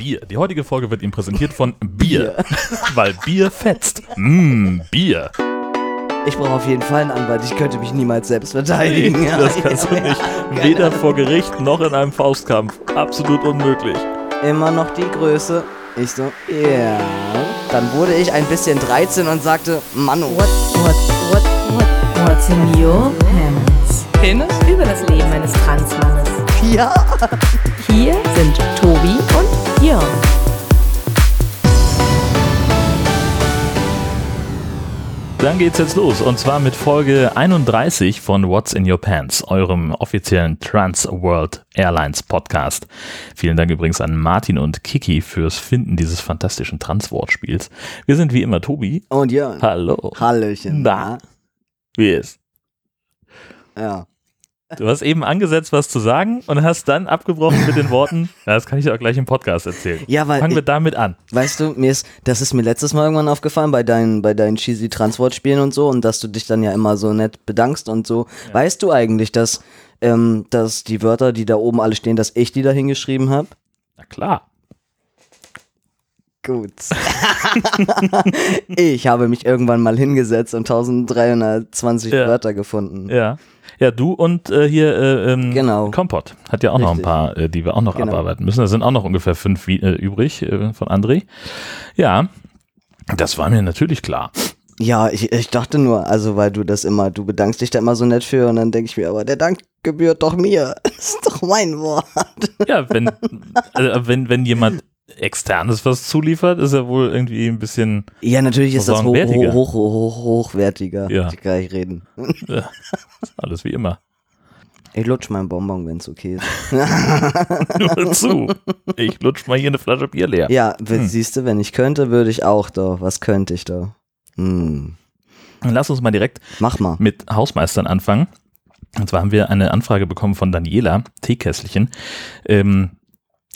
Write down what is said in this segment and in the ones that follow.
Bier. Die heutige Folge wird Ihnen präsentiert von Bier, weil Bier fetzt. Mmm, Bier. Ich brauche auf jeden Fall einen Anwalt. Ich könnte mich niemals selbst verteidigen. Nee, das kannst du nicht. Weder vor Gericht noch in einem Faustkampf. Absolut unmöglich. Immer noch die Größe. Ich so, ja. Yeah. Dann wurde ich ein bisschen 13 und sagte, Manu. What, what, what, what, what's in your pants? Penis? Über das Leben eines Transmannes. Ja. Hier sind Tobi und Jörn. Dann geht's jetzt los und zwar mit Folge 31 von What's in Your Pants, eurem offiziellen Trans World Airlines Podcast. Vielen Dank übrigens an Martin und Kiki fürs Finden dieses fantastischen Trans-Wortspiels. Wir sind wie immer Tobi. Und Jörn. Hallo. Hallöchen. Na, wie ist? Ja. Du hast eben angesetzt, was zu sagen und hast dann abgebrochen mit den Worten, ja, das kann ich dir auch gleich im Podcast erzählen. Ja, weil Fangen wir ich- damit an. Weißt du, mir ist, das ist mir letztes Mal irgendwann aufgefallen bei deinen, bei deinen cheesy Transwortspielen und so und dass du dich dann ja immer so nett bedankst und so. Weißt du eigentlich, dass, ähm, dass die Wörter, die da oben alle stehen, dass ich die da hingeschrieben habe? Na klar. Gut. ich habe mich irgendwann mal hingesetzt und 1320 Ja. Wörter gefunden. Ja. Ja, du und äh, hier äh, ähm, Genau. Kompott hat ja auch noch ein Richtig. paar, äh, die wir auch noch Genau. abarbeiten müssen. Da sind auch noch ungefähr fünf äh, übrig äh, von André. Ja, das war mir natürlich klar. Ja, ich, ich dachte nur, also weil du das immer, du bedankst dich da immer so nett für und dann denke ich mir, aber der Dank gebührt doch mir. Das ist doch mein Wort. Ja, wenn, äh, wenn, wenn jemand externes was zuliefert, ist er wohl irgendwie ein bisschen Ja, natürlich ist das hoch, hoch, hoch, hoch, hochwertiger. Ja. Ich kann nicht reden. äh, alles wie immer. Ich lutsch meinen Bonbon, wenn's okay ist. Nur zu. Ich lutsch mal hier eine Flasche Bier leer. ja, Hm. siehst du, wenn ich könnte, würde ich auch da. Was könnte ich da? Hm. Lass uns mal direkt Mach mal. mit Hausmeistern anfangen. Und zwar haben wir eine Anfrage bekommen von Daniela, Teekesselchen. Ähm,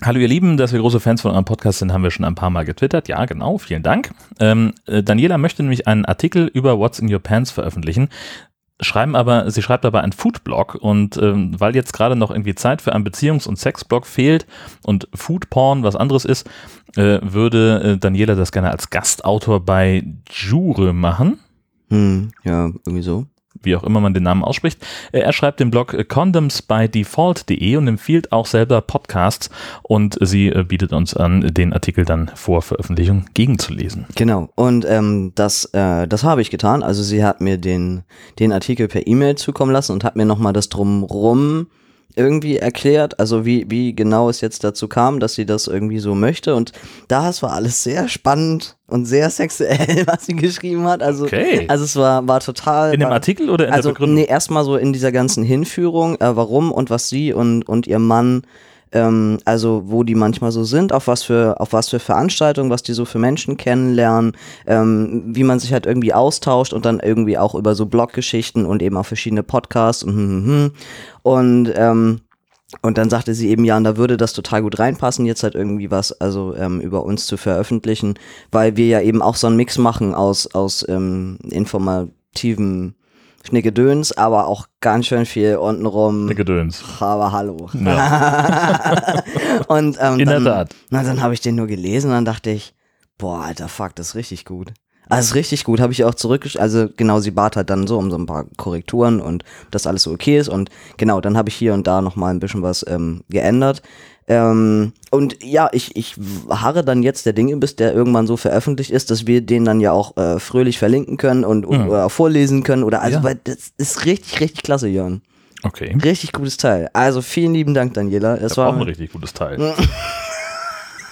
Hallo ihr Lieben, dass wir große Fans von eurem Podcast sind, haben wir schon ein paar Mal getwittert. Ja, genau, vielen Dank. Ähm, äh, Daniela möchte nämlich einen Artikel über What's in Your Pants veröffentlichen. Schreiben aber, sie schreibt aber einen Foodblog und ähm, weil jetzt gerade noch irgendwie Zeit für einen Beziehungs- und Sexblog fehlt und Foodporn was anderes ist, äh, würde äh, Daniela das gerne als Gastautor bei Jure machen Hm. Ja, irgendwie so. Wie auch immer man den Namen ausspricht. Äh, Er schreibt den Blog äh, condomsbydefault.de und empfiehlt auch selber Podcasts und sie äh, bietet uns an, den Artikel dann vor Veröffentlichung gegenzulesen. Genau. Und ähm, das, äh, das habe ich getan. Also sie hat mir den, den Artikel per E-Mail zukommen lassen und hat mir nochmal das drumrum irgendwie erklärt, also wie, wie genau es jetzt dazu kam, dass sie das irgendwie so möchte. Und das war alles sehr spannend und sehr sexuell, was sie geschrieben hat. Also, Okay. also es war, war total. In dem war, Artikel oder in also, der Begründung? nee, erstmal so in dieser ganzen Hinführung, äh, warum und was sie und, und ihr Mann, ähm, also wo die manchmal so sind, auf was für, auf was für Veranstaltungen, was die so für Menschen kennenlernen, ähm, wie man sich halt irgendwie austauscht und dann irgendwie auch über so Bloggeschichten und eben auch verschiedene Podcasts und hm, hm, hm. und ähm, und dann sagte sie eben, ja, und da würde das total gut reinpassen, jetzt halt irgendwie was, also ähm, über uns zu veröffentlichen, weil wir ja eben auch so einen Mix machen aus, aus ähm, informativem Schnickedöns, aber auch ganz schön viel untenrum. Eine Gedöns. Aber hallo. Ja. und ähm, In der dann, Tat. Na, dann habe ich den nur gelesen und dann dachte ich, boah, alter Fuck, das ist richtig gut. Also ist richtig gut, habe ich auch zurückgeschrieben. Also genau, sie bat halt dann so um so ein paar Korrekturen und dass alles so okay ist. Und genau, dann habe ich hier und da nochmal ein bisschen was ähm, geändert. Ähm, und ja, ich, ich harre dann jetzt der Dinge, bis der irgendwann so veröffentlicht ist, dass wir den dann ja auch äh, fröhlich verlinken können und Mhm. oder vorlesen können. Oder also, Ja. weil das ist richtig, richtig klasse, Jörn. Okay. Richtig gutes Teil. Also vielen lieben Dank, Daniela. Es Das war auch ein richtig gutes Teil.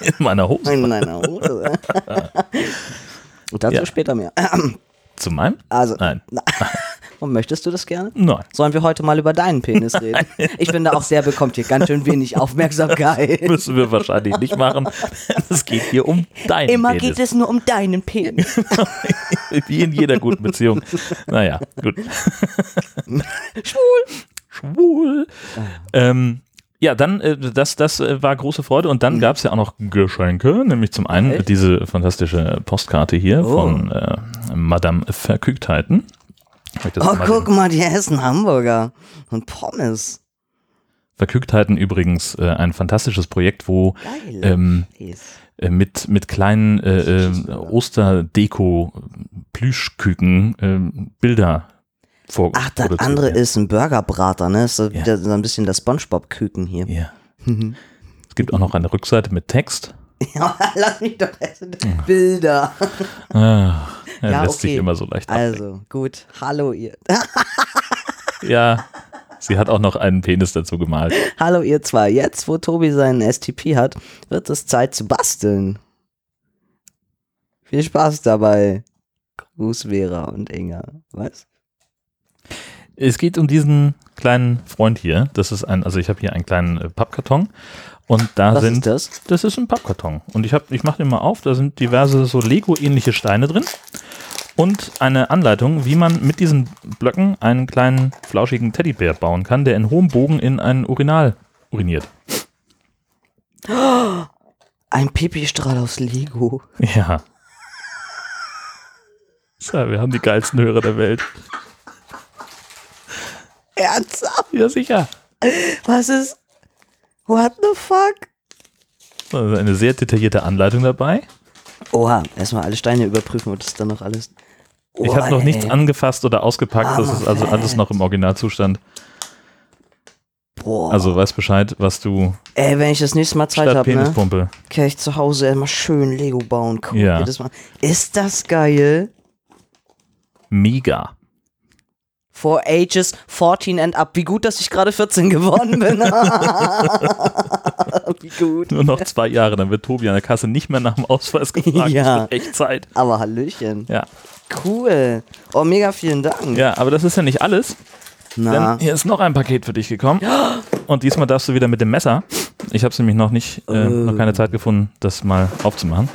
In meiner Hose. in meiner Hose. Und dazu Ja. später mehr. Zu meinem? Also, Nein. und möchtest du das gerne? Nein. Sollen wir heute mal über deinen Penis reden? Ich finde auch, der bekommt hier ganz schön wenig Aufmerksamkeit. Müssen wir wahrscheinlich nicht machen. Es geht hier um deinen Immer Penis. geht es nur um deinen Penis. Wie in jeder guten Beziehung. Naja, gut. Schwul. Schwul. Ähm, ja, dann, äh, das, das äh, war große Freude und dann gab es ja auch noch Geschenke, nämlich zum einen Echt? diese fantastische Postkarte hier Oh. von äh, Madame Verkügtheiten. Oh, mal guck mal, die essen Hamburger und Pommes. Verkügtheiten übrigens äh, ein fantastisches Projekt, wo ähm, äh, mit, mit kleinen äh, äh, Osterdeko-Plüschküken äh, Bilder vor Ach, das andere werden. ist ein Burgerbrater, ne? Ist so, Ja. so ein bisschen das Spongebob-Küken hier. Ja. Es gibt auch noch eine Rückseite mit Text. Ja, lass mich doch essen. Bilder. Ah, er Ja, lässt sich okay. immer so leicht ablenken. Also, gut. Hallo ihr. Ja, sie hat auch noch einen Penis dazu gemalt. Hallo ihr zwei. Jetzt, wo Tobi seinen STP hat, wird es Zeit zu basteln. Viel Spaß dabei. Gruß Vera und Inga. Was? Es geht um diesen kleinen Freund hier. Das ist ein, also ich habe hier einen kleinen äh, Pappkarton und da Was sind, ist das? das ist ein Pappkarton und ich habe, ich mache den mal auf. Da sind diverse so Lego-ähnliche Steine drin und eine Anleitung, wie man mit diesen Blöcken einen kleinen flauschigen Teddybär bauen kann, der in hohem Bogen in ein Urinal uriniert. Ein Pipi-Strahl aus Lego. Ja. So, wir haben die geilsten Hörer der Welt. Ernsthaft? Ja, sicher. Was ist? What the fuck? Also eine sehr detaillierte Anleitung dabei. Oha, erstmal alle Steine überprüfen und das dann noch alles. Ich Oha, habe noch nichts ey. angefasst oder ausgepackt. Das Hammer ist also alles noch im Originalzustand. Boah. Also weiß Bescheid, was du Ey, wenn ich das nächste Mal Zeit habe, ne? Penispumpe. Kann ich zu Hause immer schön Lego bauen. Guck Ja. das. Ist das geil? Mega. For ages 14 and up. Wie gut, dass ich gerade 14 geworden bin. Wie gut. Nur noch zwei Jahre, dann wird Tobi an der Kasse nicht mehr nach dem Ausweis gefragt. Ja. Echt Zeit. Aber Hallöchen. Ja. Cool. Oh, mega vielen Dank. ja, aber das ist ja nicht alles. Na, Denn hier ist noch ein Paket für dich gekommen. Und diesmal darfst du wieder mit dem Messer. Ich habe es nämlich noch nicht, äh, noch keine Zeit gefunden, das mal aufzumachen.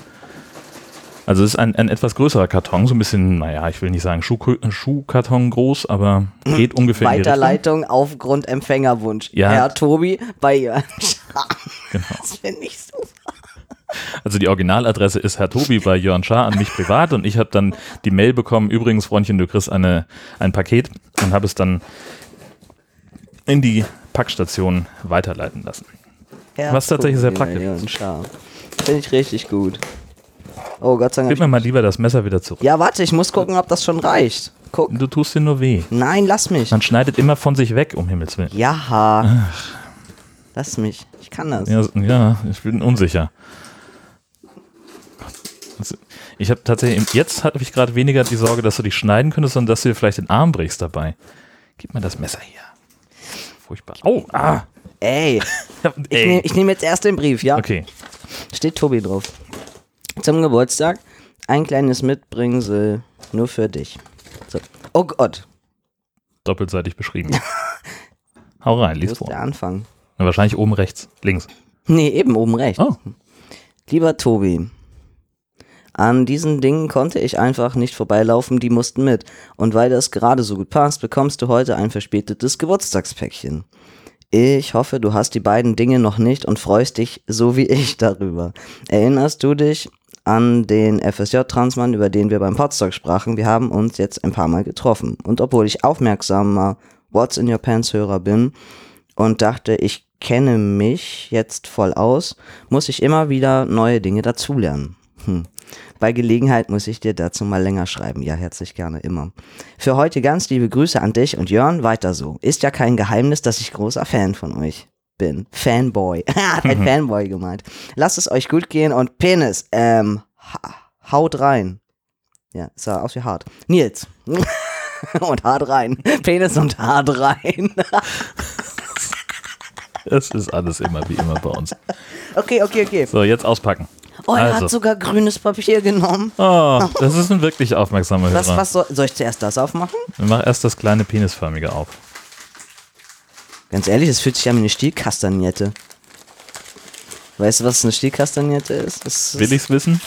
Also es ist ein, ein etwas größerer Karton, so ein bisschen, naja, ich will nicht sagen Schuh, Schuhkarton groß, aber geht ungefähr. Weiterleitung aufgrund Empfängerwunsch. Ja. Herr Tobi bei Jörn Schaar. Genau. Das finde ich super. Also die Originaladresse ist Herr Tobi bei Jörn Schaar an mich privat und ich habe dann die Mail bekommen, übrigens Freundchen, du kriegst eine, ein Paket und habe es dann in die Packstation weiterleiten lassen. Herr Was tatsächlich sehr Tobi praktisch Schaar. Finde ich richtig gut. Oh, Gott sei Gib Dank. mir mal lieber das Messer wieder zurück. Ja, warte, ich muss gucken, ob das schon reicht. Guck. Du tust dir nur weh. Nein, lass mich. Man schneidet immer von sich weg, um Himmels Willen. Ja. Lass mich. Ich kann das. Ja, ja ich bin unsicher. Ich habe tatsächlich, jetzt habe ich gerade weniger die Sorge, dass du dich schneiden könntest, sondern dass du dir vielleicht den Arm brichst dabei. Gib mir das Messer hier. Furchtbar. Oh, ah. Ey, ich Ey. nehme nehm jetzt erst den Brief, ja? Okay. Steht Tobi drauf. Zum Geburtstag ein kleines Mitbringsel nur für dich. So. Oh Gott, Doppelseitig beschrieben. Hau rein, lies ist vor. der Anfang? Na, wahrscheinlich oben rechts, links. Nee, eben oben rechts. Oh. Lieber Tobi, an diesen Dingen konnte ich einfach nicht vorbeilaufen, die mussten mit. Und weil das gerade so gut passt, bekommst du heute ein verspätetes Geburtstagspäckchen. Ich hoffe, du hast die beiden Dinge noch nicht und freust dich so wie ich darüber. Erinnerst du dich an den FSJ-Transmann, über den wir beim Podstock sprachen? Wir haben uns jetzt ein paar Mal getroffen. Und obwohl ich aufmerksamer What's in Your Pants-Hörer bin und dachte, ich kenne mich jetzt voll aus, muss ich immer wieder neue Dinge dazulernen. Hm. Bei Gelegenheit muss ich dir dazu mal länger schreiben. Ja, herzlich gerne, immer. Für heute ganz liebe Grüße an dich und Jörn, weiter so. Ist ja kein Geheimnis, dass ich großer Fan von euch bin. Fanboy. Hat ein Fanboy gemeint. Lasst es euch gut gehen und Penis, ähm, ha haut rein. Ja, sah aus wie hart. Nils. und hart rein. Penis und hart rein. Es ist alles immer wie immer bei uns. okay, okay, okay. So, jetzt auspacken. Oh, er Also. hat sogar grünes Papier genommen. Oh, das ist ein wirklich aufmerksamer Was, Hörer. was soll, soll ich zuerst das aufmachen? Mach erst das kleine Penisförmige auf. Ganz ehrlich, es fühlt sich an wie eine Stielkastagnette. Weißt du, was eine Stielkastagnette ist? Ist, Will ich's wissen?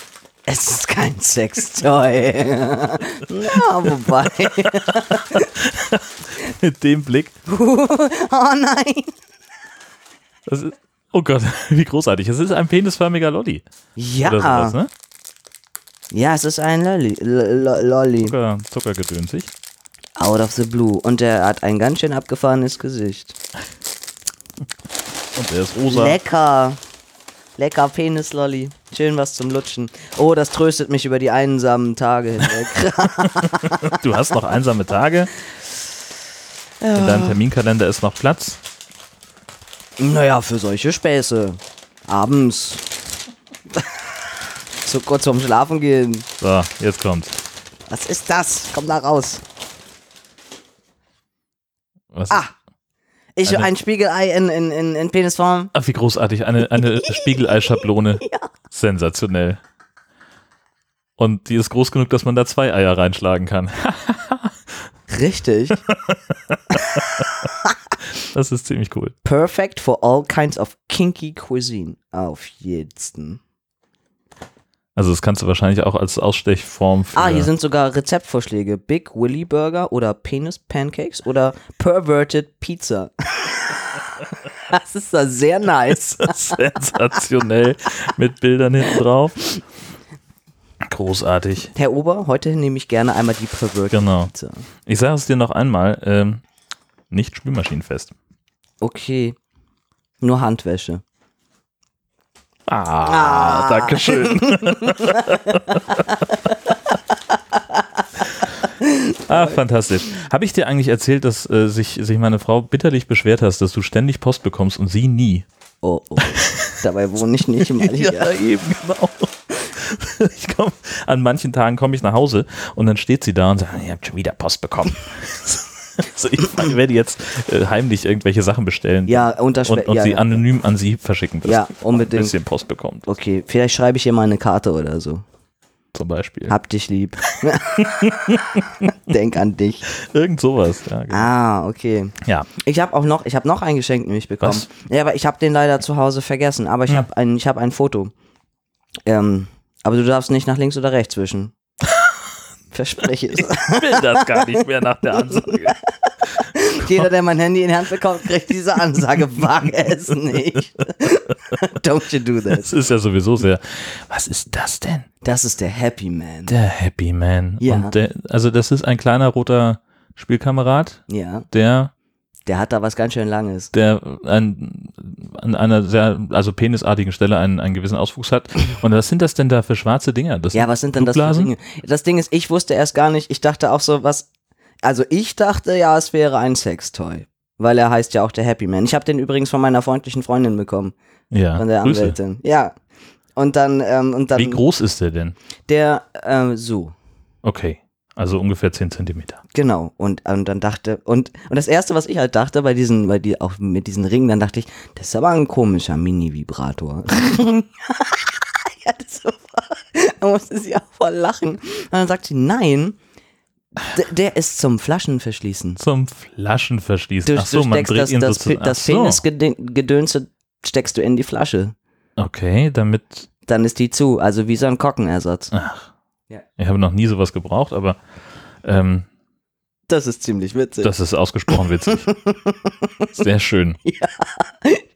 Es ist kein Sextoy. Na, wobei. Mit dem Blick. oh nein. Das ist, oh Gott, wie großartig. Es ist ein penisförmiger Lolli. Ja. Sowas, ne? Ja, es ist ein Lolli. L Lolli. Zucker, Zuckergedönsig. Out of the blue. Und er hat ein ganz schön abgefahrenes Gesicht. Und der ist rosa. Lecker. Lecker Penislolli. Schön was zum Lutschen. Oh, das tröstet mich über die einsamen Tage hinweg. Du hast noch einsame Tage. In deinem Terminkalender ist noch Platz. naja, für solche Späße. Abends. so kurz vorm Schlafen gehen. So, jetzt kommt's. Was ist das? Komm da raus. Was Ah. Ich Eine- ein Spiegelei in, in, in, in Penisform. Ach, wie großartig. Eine, eine Spiegelei-Schablone. Sensationell. Und die ist groß genug, dass man da zwei Eier reinschlagen kann. Richtig. Das ist ziemlich cool. Perfect for all kinds of kinky cuisine. Auf jeden. Also das kannst du wahrscheinlich auch als Ausstechform für Ah, hier sind sogar Rezeptvorschläge. Big Willy Burger oder Penis Pancakes oder Perverted Pizza. das ist da sehr nice. sensationell mit Bildern hinten drauf. Großartig. Herr Ober, heute nehme ich gerne einmal die Perverted Genau. Pizza. Ich sage es dir noch einmal, ähm, nicht spülmaschinenfest. Okay. Nur Handwäsche. Ah, danke schön. ah, fantastisch. Habe ich dir eigentlich erzählt, dass äh, sich, sich meine Frau bitterlich beschwert hast, dass du ständig Post bekommst und sie nie? Oh, oh. Dabei wohne ich nicht mal hier. eben, genau. Ich komm, an manchen Tagen komme ich nach Hause und dann steht sie da und sagt, ihr habt schon wieder Post bekommen. also ich werde jetzt äh, heimlich irgendwelche Sachen bestellen Ja, und, und ja, sie ja. anonym an sie verschicken, dass Ja, unbedingt. ein bisschen Post bekommt, Okay, vielleicht schreibe ich ihr mal eine Karte oder so. zum Beispiel. Hab dich lieb. Denk an dich. Irgend sowas. Ja, genau. Ah, okay. ja. Ich habe auch noch, ich habe noch ein Geschenk nämlich bekommen. Was? Ja, aber ich habe den leider zu Hause vergessen. Aber ich Hm. habe ein, ich habe ein Foto. Ähm, aber du darfst nicht nach links oder rechts wischen. Verspreche es. Ich will das gar nicht mehr nach der Ansage. Jeder, der mein Handy in die Hand bekommt, kriegt diese Ansage. Wage es nicht. Don't you do this. ist ja sowieso sehr. Was ist das denn? Das ist der Happy Man. Der Happy Man. Ja. Der, also das ist ein kleiner roter Spielkamerad, Ja, der, der hat da was ganz schön Langes. der ein, an einer sehr, also penisartigen Stelle einen, einen gewissen Auswuchs hat. Und was sind das denn da für schwarze Dinger? Das Ja, was sind denn das für? Dinge? Das Ding ist, ich wusste erst gar nicht, ich dachte auch so, was. Also ich dachte ja, es wäre ein Sextoy. Weil er heißt ja auch der Happy Man. Ich habe den übrigens von meiner freundlichen Freundin bekommen. Ja, Von der Grüße. Anwältin. Ja. Und dann, ähm, und dann Wie groß ist der denn? der, ähm, so. Okay, also ungefähr 10 Zentimeter. Genau. Und, und dann dachte, und, und das erste, was ich halt dachte, bei diesen, bei die, auch mit diesen Ringen, dann dachte ich, das ist aber ein komischer Mini-Vibrator. ja, das war, da musste sie auch voll lachen. Und dann sagt sie, nein, der ist zum Flaschenverschließen. Zum Flaschenverschließen. Du, Ach so, du man dreht das, ihn das, sozusagen. das so. Penisgedönse steckst du in die Flasche. Okay, damit. Dann ist die zu, also wie so ein Kockenersatz. Ach. Ja. Ich habe noch nie sowas gebraucht, aber ähm, Das ist ziemlich witzig. das ist ausgesprochen witzig. Sehr schön.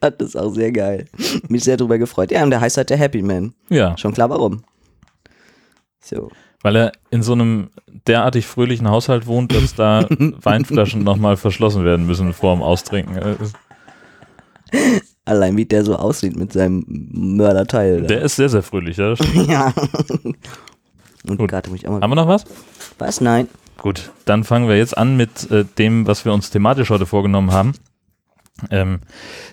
Fand das auch sehr geil. Mich sehr drüber gefreut. Ja, und der heißt halt der Happy Man. Ja, Schon klar warum. So. weil er in so einem derartig fröhlichen Haushalt wohnt, dass da Weinflaschen nochmal verschlossen werden müssen vor dem Austrinken. Allein wie der so aussieht mit seinem Mörderteil. da. Der ist sehr, sehr fröhlich. Ja, ja. Und Gut. gerade mich auch mal. Haben wir noch was? Was? Nein. Gut, dann fangen wir jetzt an mit äh, dem, was wir uns thematisch heute vorgenommen haben. Ähm,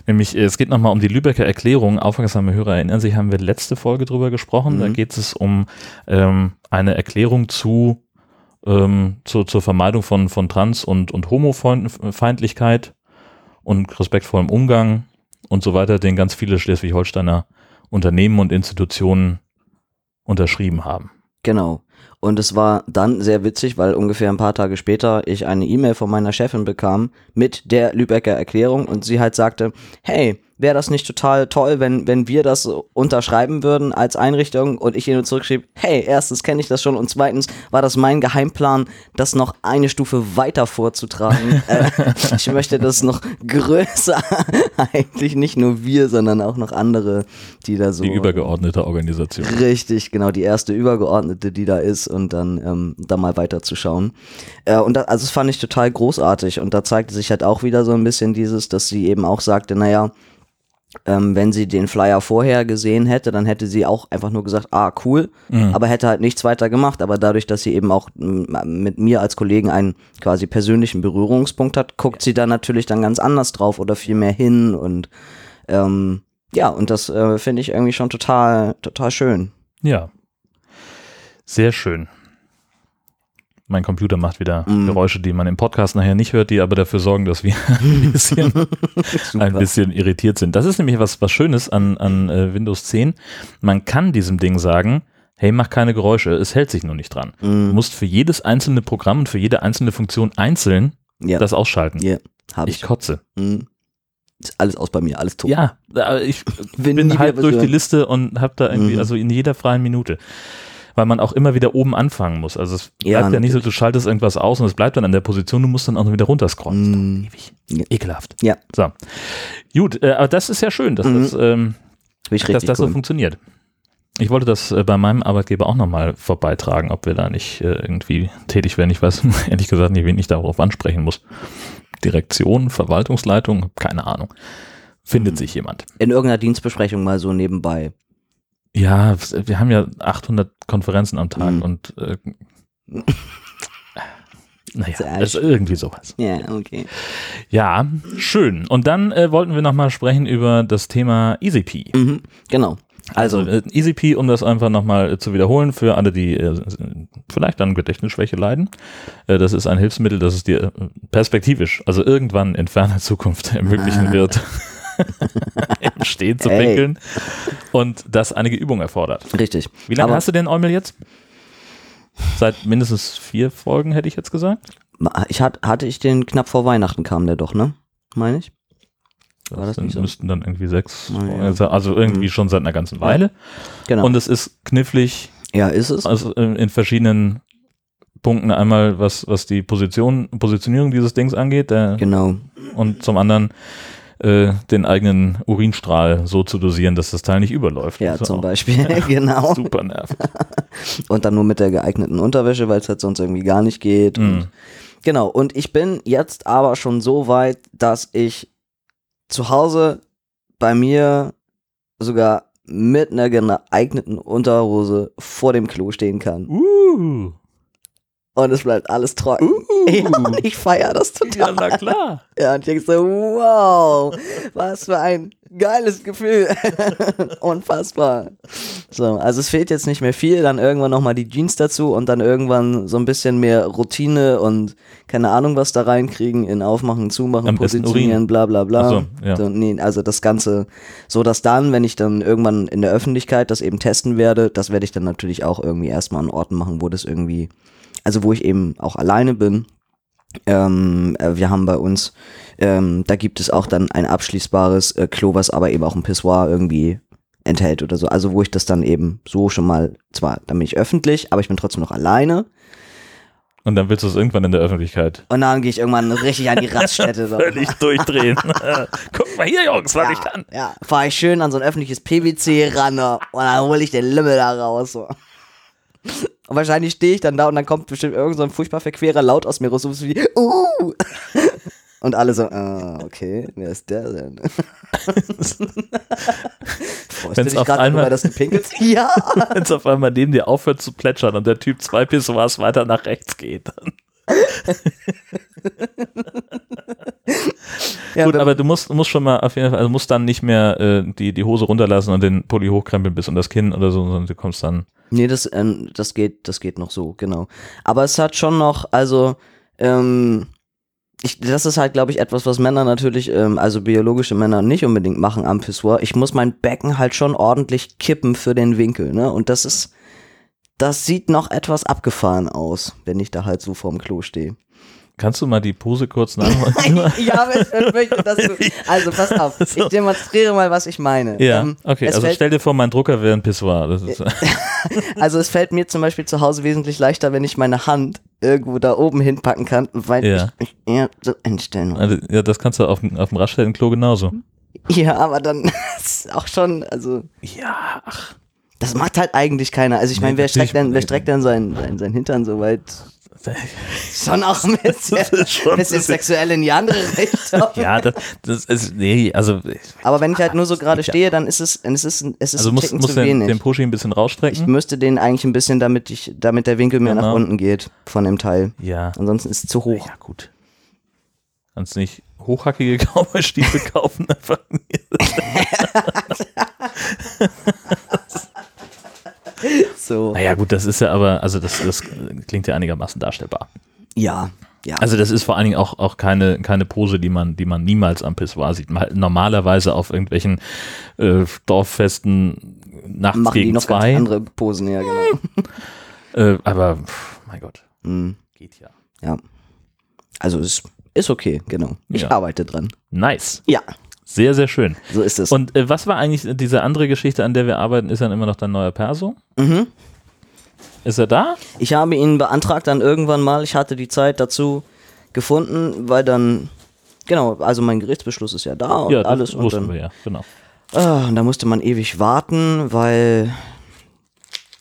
nämlich, äh, es geht nochmal um die Lübecker Erklärung. Aufmerksame Hörer erinnern sich, haben wir letzte Folge drüber gesprochen. Da Mhm. geht es um ähm, eine Erklärung zu, ähm, zu, zur Vermeidung von, von Trans- und, und Homofeindlichkeit und respektvollem Umgang und so weiter, den ganz viele Schleswig-Holsteiner Unternehmen und Institutionen unterschrieben haben. Genau. Und es war dann sehr witzig, weil ungefähr ein paar Tage später ich eine E-Mail von meiner Chefin bekam mit der Lübecker Erklärung und sie halt sagte, hey, wäre das nicht total toll, wenn, wenn wir das unterschreiben würden als Einrichtung und ich ihr nur zurückschrieb, hey, erstens kenne ich das schon und zweitens war das mein Geheimplan, das noch eine Stufe weiter vorzutragen. äh, ich möchte das noch größer, eigentlich nicht nur wir, sondern auch noch andere, die da so Die übergeordnete Organisation. Richtig, genau, die erste Übergeordnete, die da ist und dann ähm, da mal weiterzuschauen. Äh, und da, also das fand ich total großartig und da zeigte sich halt auch wieder so ein bisschen dieses, dass sie eben auch sagte, naja, ähm, wenn sie den Flyer vorher gesehen hätte, dann hätte sie auch einfach nur gesagt, ah, cool, Mhm. aber hätte halt nichts weiter gemacht. Aber dadurch, dass sie eben auch mit mir als Kollegen einen quasi persönlichen Berührungspunkt hat, guckt sie da natürlich dann ganz anders drauf oder viel mehr hin und ähm, ja, und das äh, finde ich irgendwie schon total, total schön. Ja. Sehr schön. Mein Computer macht wieder Mhm. Geräusche, die man im Podcast nachher nicht hört, die aber dafür sorgen, dass wir ein bisschen, ein bisschen irritiert sind. Das ist nämlich was, was Schönes an, an äh, Windows 10. Man kann diesem Ding sagen, hey, mach keine Geräusche, es hält sich nur nicht dran. Du Mhm. musst für jedes einzelne Programm und für jede einzelne Funktion einzeln Ja, das ausschalten. ja habe Ich ich. kotze. Mhm. Ist alles aus bei mir, alles tot. Ja, ich bin wieder durch die hören. Liste und habe da irgendwie, Mhm. also in jeder freien Minute. Weil man auch immer wieder oben anfangen muss. Also es Ja, bleibt ja, nicht so, du schaltest irgendwas aus und es bleibt dann an der Position, du musst dann auch noch wieder runterscrollen. Das dauert ewig. Ja. Ekelhaft. Ja. So. Gut, äh, aber das ist ja schön, dass Mhm. das, ähm, dass das so cool. funktioniert. Ich wollte das äh, bei meinem Arbeitgeber auch nochmal vorbeitragen, ob wir da nicht äh, irgendwie tätig werden. Ich weiß ehrlich gesagt nicht, wen ich darauf ansprechen muss. Direktion, Verwaltungsleitung, keine Ahnung. Findet Mhm. sich jemand. In irgendeiner Dienstbesprechung mal so nebenbei. Ja, wir haben ja 800 Konferenzen am Tag Mhm. und äh, naja, ist irgendwie sowas. Ja, okay. Ja, schön. Und dann äh, wollten wir nochmal sprechen über das Thema EasyP. Mhm, genau. Also, Also äh, EasyP, um das einfach nochmal äh, zu wiederholen, für alle, die äh, vielleicht an Gedächtnisschwäche leiden. Äh, das ist ein Hilfsmittel, das es dir perspektivisch, also irgendwann in ferner Zukunft ermöglichen wird, im Stehen zu Ey. pinkeln und das einige Übung erfordert. richtig. Wie lange Aber- hast du den Eumel jetzt? Seit mindestens vier Folgen, hätte ich jetzt gesagt. Ich hat, hatte ich den knapp vor Weihnachten kam der doch, ne? Meine ich? War das sind, nicht so? müssten dann irgendwie sechs, Ah, ja. also- irgendwie Mhm. schon seit einer ganzen Weile. Genau. Und es ist knifflig, ja, ist es? also äh, in verschiedenen Punkten. Einmal, was, was die Position, Positionierung dieses Dings angeht, der, Genau. und zum anderen äh, den eigenen Urinstrahl so zu dosieren, dass das Teil nicht überläuft. Ja, ist zum Beispiel. genau. Super nervig. Und dann nur mit der geeigneten Unterwäsche, weil es halt sonst irgendwie gar nicht geht. Mhm. Genau, und ich bin jetzt aber schon so weit, dass ich zu Hause bei mir sogar mit einer geeigneten Unterhose vor dem Klo stehen kann. Uh, Und es bleibt alles trocken. Ja, und ich feiere das ja, total. na klar. Ja, und ich denke so, wow, was für ein geiles Gefühl. Unfassbar. So, also es fehlt jetzt nicht mehr viel, dann irgendwann nochmal die Jeans dazu und dann irgendwann so ein bisschen mehr Routine und keine Ahnung was da reinkriegen in Aufmachen, Zumachen, Am Positionieren, bla bla bla. So, ja. so, nee, also das Ganze, so dass dann, wenn ich dann irgendwann in der Öffentlichkeit das eben testen werde, das werde ich dann natürlich auch irgendwie erstmal an Orten machen, wo das irgendwie, also wo ich eben auch alleine bin. Ähm, äh, wir haben bei uns, ähm, da gibt es auch dann ein abschließbares äh, Klo, was aber eben auch ein Pissoir irgendwie enthält oder so. Also wo ich das dann eben so schon mal, zwar, dann bin ich öffentlich, aber ich bin trotzdem noch alleine. Und dann willst du es irgendwann in der Öffentlichkeit Und dann gehe ich irgendwann richtig an die Raststätte. So. völlig durchdrehen. Guck mal hier, Jungs, was ich ja, kann. ja, fahre ich schön an so ein öffentliches PwC ran und dann hole ich den Lümmel da raus. So. Und wahrscheinlich stehe ich dann da und dann kommt bestimmt irgend so ein furchtbar verquerer Laut aus mir raus, so wie, uh! Und alle so, ah, okay, wer ist der denn? Wenn's dich auf einmal- du pinkelst? ja! Wenn es auf einmal neben dir aufhört zu plätschern und der Typ zwei Pissoirs weiter nach rechts geht. Dann. ja Gut, aber du musst, musst schon mal auf jeden Fall, also musst dann nicht mehr äh, die, die Hose runterlassen und den Pulli hochkrempeln bis unter das Kinn oder so, sondern du kommst dann. Nee, das, ähm, das geht, das geht noch so, genau. Aber es hat schon noch, also, ähm, ich, das ist halt, glaube ich, etwas, was Männer natürlich, ähm, also biologische Männer nicht unbedingt machen am Pissoir. Ich muss mein Becken halt schon ordentlich kippen für den Winkel, ne? Und das ist, das sieht noch etwas abgefahren aus, wenn ich da halt so vorm Klo stehe. Kannst du mal die Pose kurz nachmachen? ich möchte, dass du, also pass auf, ich demonstriere mal, was ich meine. ja, Ähm, okay. Also fällt- stell dir vor, mein Drucker wäre ein Pissoir. Das ist, Also es fällt mir zum Beispiel zu Hause wesentlich leichter, wenn ich meine Hand irgendwo da oben hinpacken kann, weil Ja. ich, ich eher so einstellen muss. also, ja, das kannst du auf, dem- auf dem Raststättenklo genauso. Ja, aber dann ist auch schon, also Ja, ach. das macht halt eigentlich keiner. Also ich meine, wer streckt denn, wer streckt denn sein, sein, sein Hintern so weit? Schon auch ein bisschen, ist ein bisschen sexuell in die andere Richtung. Ja, das, das ist, nee, also, Aber wenn ich halt nur so gerade stehe, dann ist es, es ist, es ist also ein muss, Ticken muss zu den, wenig. den Pushy ein bisschen ich rausstrecken. müsste den eigentlich ein bisschen, damit ich, damit der Winkel mehr nach Genau. unten geht von dem Teil. Ja, Ansonsten ist es zu hoch. ja, gut. Kannst nicht hochhackige Cowboy-Stiefel kaufen? Einfach. So. Naja, gut, das ist ja aber, also das, das klingt ja einigermaßen darstellbar. Ja, ja. Also das ist vor allen Dingen auch, auch keine, keine Pose, die man, die man niemals am Pissoir sieht. Normalerweise auf irgendwelchen äh, Dorffesten nachts machen die gegen noch zwei. ganz andere Posen, ja, genau. Äh, aber pff, mein Gott, Hm, geht ja. ja. Also es ist okay, genau. Ich Ja. arbeite dran. Nice. Ja, Sehr, sehr schön. so ist es. Und äh, was war eigentlich diese andere Geschichte, an der wir arbeiten, ist dann immer noch dein neuer Perso? mhm. Ist er da? Ich habe ihn beantragt dann irgendwann mal. Ich hatte die Zeit dazu gefunden, weil dann, genau, also mein Gerichtsbeschluss ist ja da und ja, das alles. Und wussten dann, wir ja, genau. Ah, und da musste man ewig warten, weil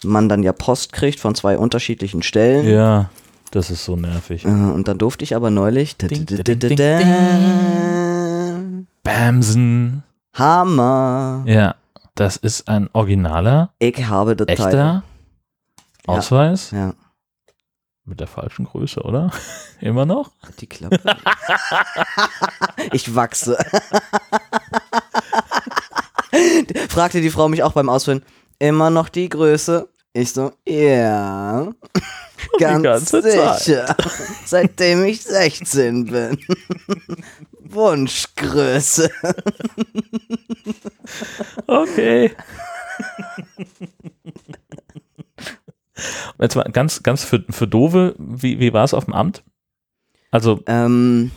man dann ja Post kriegt von zwei unterschiedlichen Stellen. Ja, das ist so nervig. Äh, Und dann durfte ich aber neulich. Ding, ding, ding, Bamsen. Hammer. Ja, das ist ein originaler, Ich habe das Teil. echter Ausweis Ja, mit der falschen Größe, oder? Immer noch? die Klappe. ich wachse. Fragte die Frau mich auch beim Ausfüllen. Immer noch die Größe? Ich so, ja. Ganz ganze Zeit. sicher. Seitdem ich 16 bin. Wunschgröße. Okay. Jetzt mal ganz, ganz für, für Dove, wie, wie war es auf dem Amt? Also, Ähm,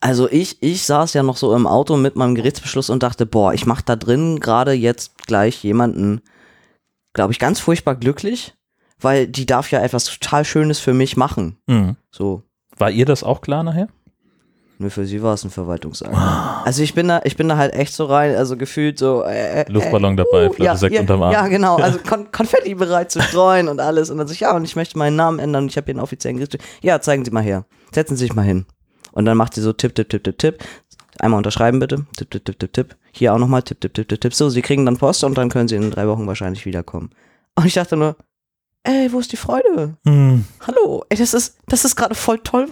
also ich, ich saß ja noch so im Auto mit meinem Gerichtsbeschluss und dachte, boah, ich mach da drin gerade jetzt gleich jemanden, glaube ich, ganz furchtbar glücklich, weil die darf ja etwas total Schönes für mich machen. mh. So. war ihr das auch klar nachher? Nur für sie war es ein Verwaltungsakt. Also ich bin da, ich bin da halt echt so rein, also gefühlt so äh, äh, Luftballon dabei, Flasche ja, Sekt ja, unterm Arm. Ja, genau. Also Kon Konfetti bereit zu streuen und alles. Und dann so, ja, und ich möchte meinen Namen ändern und ich habe hier einen offiziellen Gerichtsbeschluss. Ja, zeigen Sie mal her. Setzen Sie sich mal hin. Und dann macht sie so Tipp, Tipp, Tipp, Tipp, Tipp. Einmal unterschreiben bitte. Tipp, Tipp, Tipp, Tipp, Tipp. Hier auch nochmal Tipp, Tipp, Tipp, Tipp, Tipp. So, Sie kriegen dann Post und dann können Sie in drei Wochen wahrscheinlich wiederkommen. Und ich dachte nur, ey, wo ist die Freude? Hm. Hallo, ey, das ist, das ist gerade voll toll,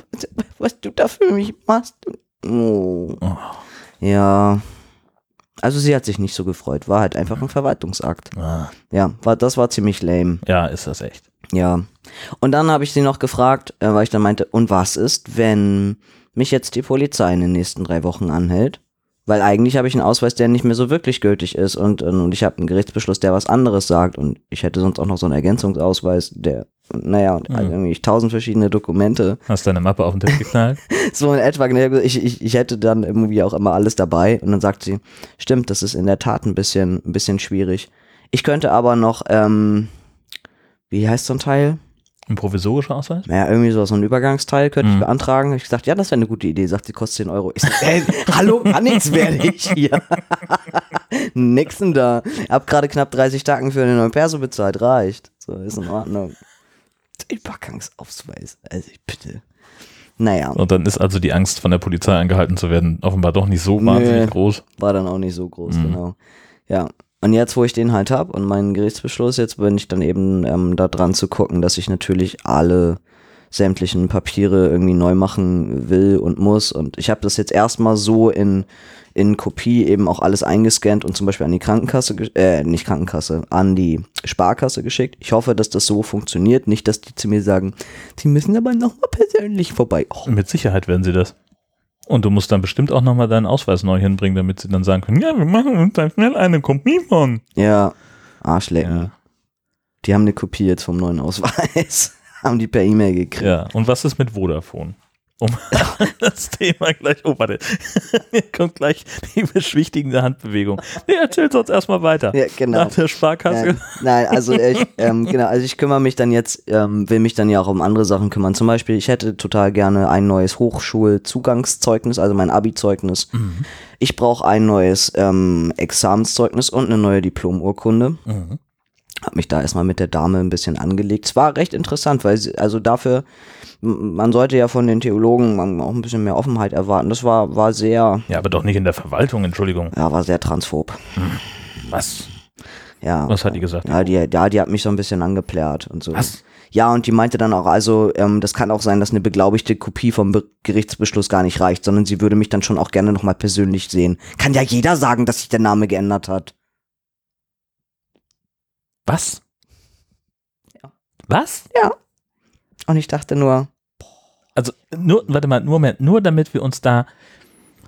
was du da für mich machst. Oh. Oh. Ja. Also sie hat sich nicht so gefreut, war halt einfach ein Verwaltungsakt. Ah, Ja, war, das war ziemlich lame. ja, ist das echt. Ja. Und dann habe ich sie noch gefragt, äh, weil ich dann meinte, und was ist, wenn mich jetzt die Polizei in den nächsten drei Wochen anhält? Weil eigentlich habe ich einen Ausweis, der nicht mehr so wirklich gültig ist und, und ich habe einen Gerichtsbeschluss, der was anderes sagt und ich hätte sonst auch noch so einen Ergänzungsausweis, der, naja, und Mhm. irgendwie tausend verschiedene Dokumente. Hast deine Mappe auf den Tisch geknallt? So in etwa, ich, ich, ich hätte dann irgendwie auch immer alles dabei und dann sagt sie, stimmt, das ist in der Tat ein bisschen, ein bisschen schwierig. Ich könnte aber noch, ähm, wie heißt so ein Teil? Ein provisorischer Ausweis? Naja, irgendwie so, so ein Übergangsteil könnte Mhm. ich beantragen. Hab Ich gesagt, ja, das wäre eine gute Idee. Sagt sie, kostet 10 Euro. Ich so, ey, hallo, kann nichts werde ich hier. Nix denn da. Hab gerade knapp 30 Tagen für einen neuen Perso bezahlt. Reicht. So, ist in Ordnung. Übergangsausweis. Also, bitte. Naja, Und dann ist also die Angst, von der Polizei angehalten zu werden, offenbar doch nicht so wahnsinnig Nö. groß. war dann auch nicht so groß, Mhm. genau. Ja. Und jetzt, wo ich den halt hab und meinen Gerichtsbeschluss, jetzt bin ich dann eben ähm, da dran zu gucken, dass ich natürlich alle sämtlichen Papiere irgendwie neu machen will und muss. Und ich habe das jetzt erstmal so in, in Kopie eben auch alles eingescannt und zum Beispiel an die Krankenkasse, äh, nicht Krankenkasse, an die Sparkasse geschickt. Ich hoffe, dass das so funktioniert. Nicht, dass die zu mir sagen, die müssen aber nochmal persönlich vorbei. Oh, Mit Sicherheit werden sie das. Und du musst dann bestimmt auch nochmal deinen Ausweis neu hinbringen, damit sie dann sagen können, ja, wir machen uns da schnell eine Kopie von. ja, Arschlecken. Ja. Die haben eine Kopie jetzt vom neuen Ausweis. haben die per E-Mail gekriegt. ja. Und was ist mit Vodafone? Um das Thema gleich, oh warte, hier kommt gleich die beschwichtigende Handbewegung. Nee, erzähl's uns erstmal weiter. Ja, genau. Nach der Sparkasse. Nein, nein, also ich, ähm, genau, also ich kümmere mich dann jetzt, ähm, will mich dann ja auch um andere Sachen kümmern. Zum Beispiel, ich hätte total gerne ein neues Hochschulzugangszeugnis, also mein Abi-Zeugnis. Ich brauche ein neues ähm, Examenszeugnis und eine neue Diplomurkunde. Mhm. Hab mich da erstmal mit der Dame ein bisschen angelegt. Es war recht interessant, weil sie, also dafür, man sollte ja von den Theologen auch ein bisschen mehr Offenheit erwarten. Das war, war sehr, Ja, aber doch nicht in der Verwaltung, Entschuldigung. ja, war sehr transphob. Was? Ja. Was hat die gesagt? Ja, die, ja, die hat mich so ein bisschen angeplärt und so. Was? Ja, und die meinte dann auch, also ähm, das kann auch sein, dass eine beglaubigte Kopie vom Be Gerichtsbeschluss gar nicht reicht, sondern sie würde mich dann schon auch gerne nochmal persönlich sehen. Kann ja jeder sagen, dass sich der Name geändert hat. Was? Ja. Was? Und ich dachte nur, Also nur, warte mal, nur, mehr, nur damit wir uns da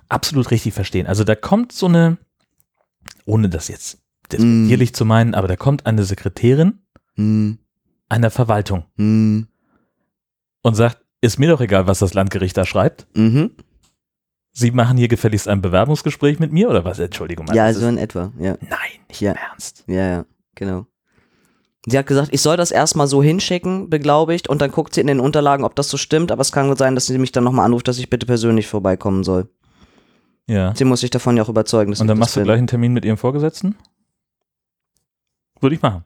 absolut richtig verstehen. Also da kommt so eine, ohne das jetzt despektierlich zu meinen, aber da kommt eine Sekretärin hm, einer Verwaltung hm, und sagt, ist mir doch egal, was das Landgericht da schreibt. mhm. Sie machen hier gefälligst ein Bewerbungsgespräch mit mir oder was? Entschuldigung. Ja, das so in etwa, ja. nein, nicht Ja. im Ernst. Ja, ja, genau. Sie hat gesagt, ich soll das erstmal so hinschicken, beglaubigt, und dann guckt sie in den Unterlagen, ob das so stimmt, aber es kann gut sein, dass sie mich dann nochmal anruft, dass ich bitte persönlich vorbeikommen soll. Ja. Sie muss sich davon ja auch überzeugen, dass Und dann das machst du gleich einen Termin mit ihrem Vorgesetzten? Würde ich machen.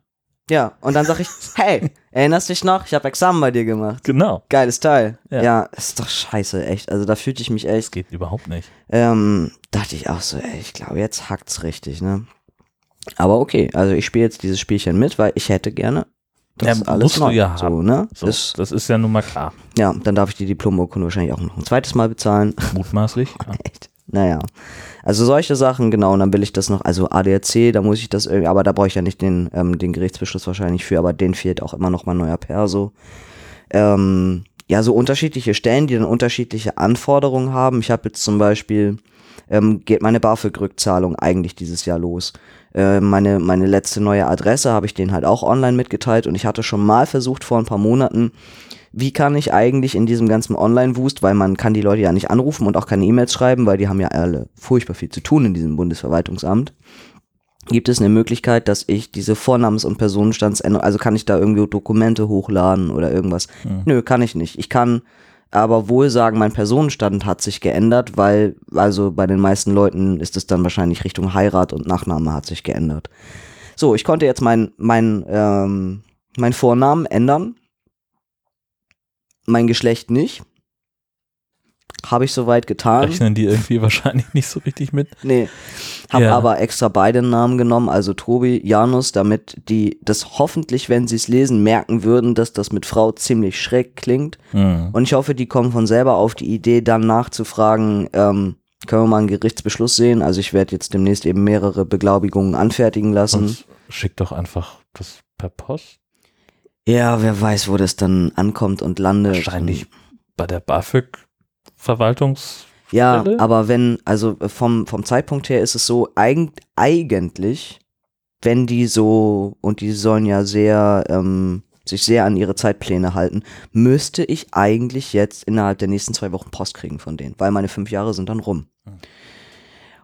Ja, und dann sag ich, hey, erinnerst dich noch? Ich habe Examen bei dir gemacht. Genau. Geiles Teil. Ja. Ja. ist doch scheiße, echt. Also da fühlte ich mich Das echt. geht überhaupt nicht. Ähm, dachte ich auch so, ey, ich glaube, jetzt hackt's richtig, ne? Aber okay, also ich spiele jetzt dieses Spielchen mit, weil ich hätte gerne das Ja, alles musst du neu. ja so, haben. ne? So, Das, das ist ja nun mal klar. ja, dann darf ich die Diplomurkunde wahrscheinlich auch noch ein zweites Mal bezahlen. Mutmaßlich. Ja. Echt? Naja. Also solche Sachen, genau, und dann will ich das noch, also ADAC, da muss ich das irgendwie, aber da brauche ich ja nicht den, ähm, den Gerichtsbeschluss wahrscheinlich für, aber den fehlt auch immer noch mal neuer Perso. Ähm, ja, so unterschiedliche Stellen, die dann unterschiedliche Anforderungen haben. Ich habe jetzt zum Beispiel, ähm, geht meine BAföG-Rückzahlung eigentlich dieses Jahr los. Äh, meine, meine letzte neue Adresse habe ich denen halt auch online mitgeteilt und ich hatte schon mal versucht vor ein paar Monaten, wie kann ich eigentlich in diesem ganzen Online-Wust, weil man kann die Leute ja nicht anrufen und auch keine E-Mails schreiben, weil die haben ja alle furchtbar viel zu tun in diesem Bundesverwaltungsamt. Gibt es eine Möglichkeit, dass ich diese Vornamens- und Personenstandsänderung, also kann ich da irgendwie Dokumente hochladen oder irgendwas? Hm. Nö, kann ich nicht. Ich kann aber wohl sagen, mein Personenstand hat sich geändert, weil, also bei den meisten Leuten ist es dann wahrscheinlich Richtung Heirat und Nachname hat sich geändert. So, ich konnte jetzt mein, mein, ähm, mein Vornamen ändern. Mein Geschlecht nicht. Habe ich soweit getan. Rechnen die irgendwie wahrscheinlich nicht so richtig mit. Nee. Hab Ja. aber extra beide Namen genommen, also Tobi, Janus, damit die das hoffentlich, wenn sie es lesen, merken würden, dass das mit Frau ziemlich schräg klingt. Hm. Und ich hoffe, die kommen von selber auf die Idee, dann nachzufragen, ähm, können wir mal einen Gerichtsbeschluss sehen? Also ich werde jetzt demnächst eben mehrere Beglaubigungen anfertigen lassen. Und schick doch einfach das per Post. Ja, wer weiß, wo das dann ankommt und landet. Wahrscheinlich bei der BAföG Verwaltungs. Ja, aber wenn, also vom, vom Zeitpunkt her ist es so, eig eigentlich, wenn die so, und die sollen ja sehr, ähm, sich sehr an ihre Zeitpläne halten, müsste ich eigentlich jetzt innerhalb der nächsten zwei Wochen Post kriegen von denen, weil meine fünf Jahre sind dann rum. Hm.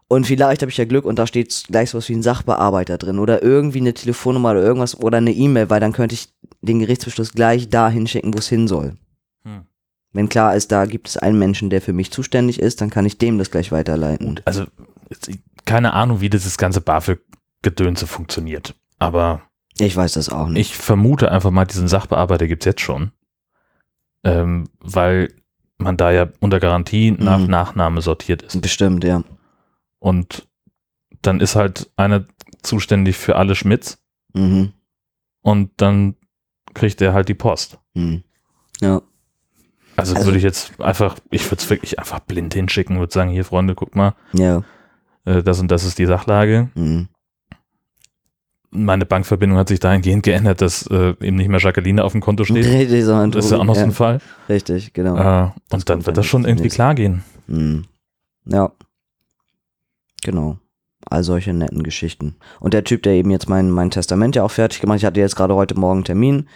Und vielleicht habe ich ja Glück und da steht gleich sowas wie ein Sachbearbeiter drin oder irgendwie eine Telefonnummer oder irgendwas oder eine E-Mail, weil dann könnte ich den Gerichtsbeschluss gleich dahin schicken, wo es hin soll. Wenn klar ist, da gibt es einen Menschen, der für mich zuständig ist, dann kann ich dem das gleich weiterleiten. Also, keine Ahnung, wie dieses ganze BAföG-Gedönse funktioniert. Aber Ich weiß das auch nicht. ich vermute einfach mal, diesen Sachbearbeiter gibt's jetzt schon. Ähm, weil man da ja unter Garantie nach Mhm. Nachname sortiert ist. Bestimmt, ja. Und dann ist halt einer zuständig für alle Schmidts Mhm. und dann kriegt er halt die Post. Mhm. Ja. Also, Also- würde ich jetzt einfach, ich würde es wirklich einfach blind hinschicken, würde sagen, hier Freunde, guck mal, Ja. äh, das und das ist die Sachlage. Mhm. Meine Bankverbindung hat sich dahingehend geändert, dass äh, eben nicht mehr Jacqueline auf dem Konto steht. Richtig, sondern Das ist ja auch noch so ein Fall. Richtig, genau. Äh, und dann wird das schon irgendwie klar gehen. Mhm. Ja. Genau. All solche netten Geschichten. Und der Typ, der eben jetzt mein, mein Testament ja auch fertig gemacht hat, ich hatte jetzt gerade heute Morgen einen Termin.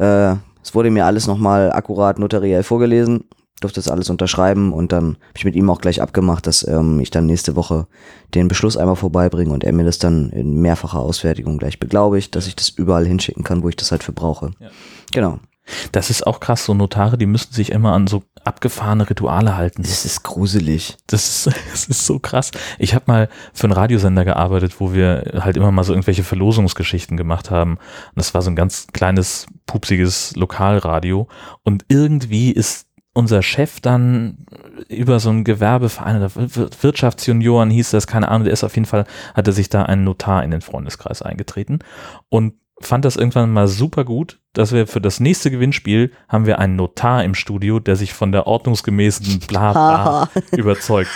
Äh, es wurde mir alles nochmal akkurat notariell vorgelesen, durfte das alles unterschreiben und dann habe ich mit ihm auch gleich abgemacht, dass ähm, ich dann nächste Woche den Beschluss einmal vorbeibringe und er mir das dann in mehrfacher Ausfertigung gleich beglaubigt, dass ich das überall hinschicken kann, wo ich das halt für brauche. Ja. Genau. Das ist auch krass, so Notare, die müssen sich immer an so abgefahrene Rituale halten. Das ist gruselig. Das ist, das ist so krass. Ich habe mal für einen Radiosender gearbeitet, wo wir halt immer mal so irgendwelche Verlosungsgeschichten gemacht haben. Und das war so ein ganz kleines, pupsiges Lokalradio. Und irgendwie ist unser Chef dann über so ein Gewerbeverein oder Wir- Wirtschaftsjunioren hieß das, keine Ahnung, der ist auf jeden Fall, hatte sich da ein Notar in den Freundeskreis eingetreten und fand das irgendwann mal super gut, dass wir für das nächste Gewinnspiel haben wir einen Notar im Studio, der sich von der ordnungsgemäßen bla bla überzeugt.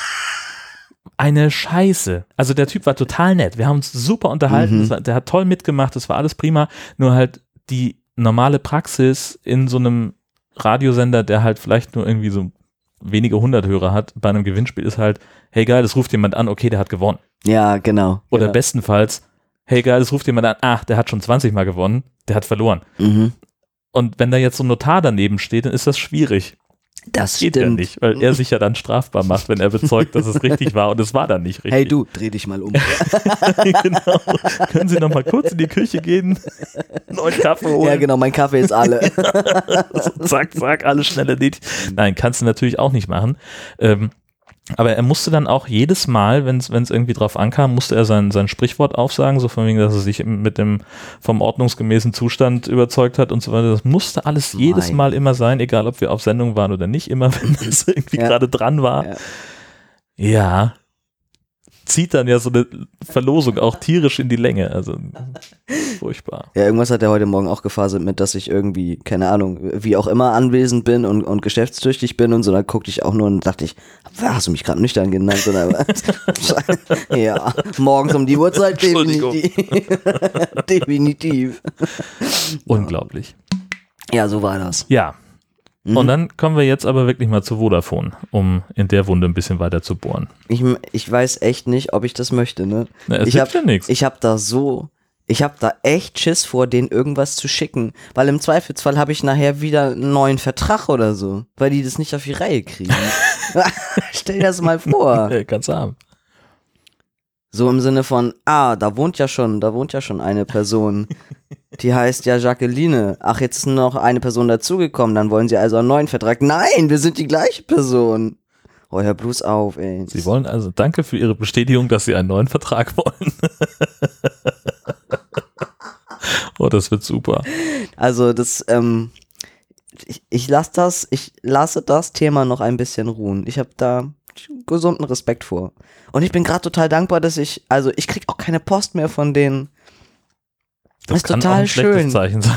Eine Scheiße. Also der Typ war total nett. Wir haben uns super unterhalten. Mhm. War, der hat toll mitgemacht. Das war alles prima. Nur halt die normale Praxis in so einem Radiosender, der halt vielleicht nur irgendwie so wenige hundert Hörer hat, bei einem Gewinnspiel ist halt, hey geil, es ruft jemand an, okay, der hat gewonnen. Ja, genau. Oder ja. bestenfalls, hey geil, es ruft jemand an, ach, der hat schon 20 Mal gewonnen, der hat verloren. Mhm. Und wenn da jetzt so ein Notar daneben steht, dann ist das schwierig. Das Geht ja stimmt. nicht, weil er sich ja dann strafbar macht, wenn er bezeugt, dass es richtig war und es war dann nicht richtig. Hey du, dreh dich mal um. genau. Können Sie noch mal kurz in die Küche gehen, neuen Kaffee holen? ja, genau, mein Kaffee ist alle. zack, zack, alles schnell erledigt. Nein, kannst du natürlich auch nicht machen. Ähm, aber er musste dann auch jedes Mal, wenn es irgendwie drauf ankam, musste er sein, sein Sprichwort aufsagen, so von wegen, dass er sich mit dem vom ordnungsgemäßen Zustand überzeugt hat und so weiter. Das musste alles jedes Mein. Mal immer sein, egal ob wir auf Sendung waren oder nicht, immer wenn es irgendwie Ja. gerade dran war. Ja. Ja. Zieht dann ja so eine Verlosung auch tierisch in die Länge. Also furchtbar. Ja, irgendwas hat er heute Morgen auch gefaselt mit, dass ich irgendwie, keine Ahnung, wie auch immer anwesend bin und, und geschäftstüchtig bin und so. Da guckte ich auch nur und dachte ich, hast du mich gerade nüchtern genannt? Oder was? ja, morgens um die Uhrzeit definitiv. definitiv. Unglaublich. Ja, so war das. Ja. Mhm. Und dann kommen wir jetzt aber wirklich mal zu Vodafone, um in der Wunde ein bisschen weiter zu bohren. Ich, ich weiß echt nicht, ob ich das möchte, ne? Na, es ich hilft hab, ja nichts. Ich habe da so, ich habe da echt Schiss vor, denen irgendwas zu schicken, weil im Zweifelsfall habe ich nachher wieder einen neuen Vertrag oder so, weil die das nicht auf die Reihe kriegen. Stell dir das mal vor. Kannst du haben. So im Sinne von, ah, da wohnt ja schon, da wohnt ja schon eine Person. Die heißt ja Jacqueline. Ach, jetzt ist noch eine Person dazugekommen, dann wollen sie also einen neuen Vertrag. Nein, wir sind die gleiche Person. Oh, hör bloß auf, ey. Sie wollen also, danke für Ihre Bestätigung, dass Sie einen neuen Vertrag wollen. oh, das wird super. Also das, ähm, ich, ich lasse das, ich lasse das Thema noch ein bisschen ruhen. Ich habe da gesunden Respekt vor. Und ich bin gerade total dankbar, dass ich, also ich krieg auch keine Post mehr von denen. Das ist kann total schön.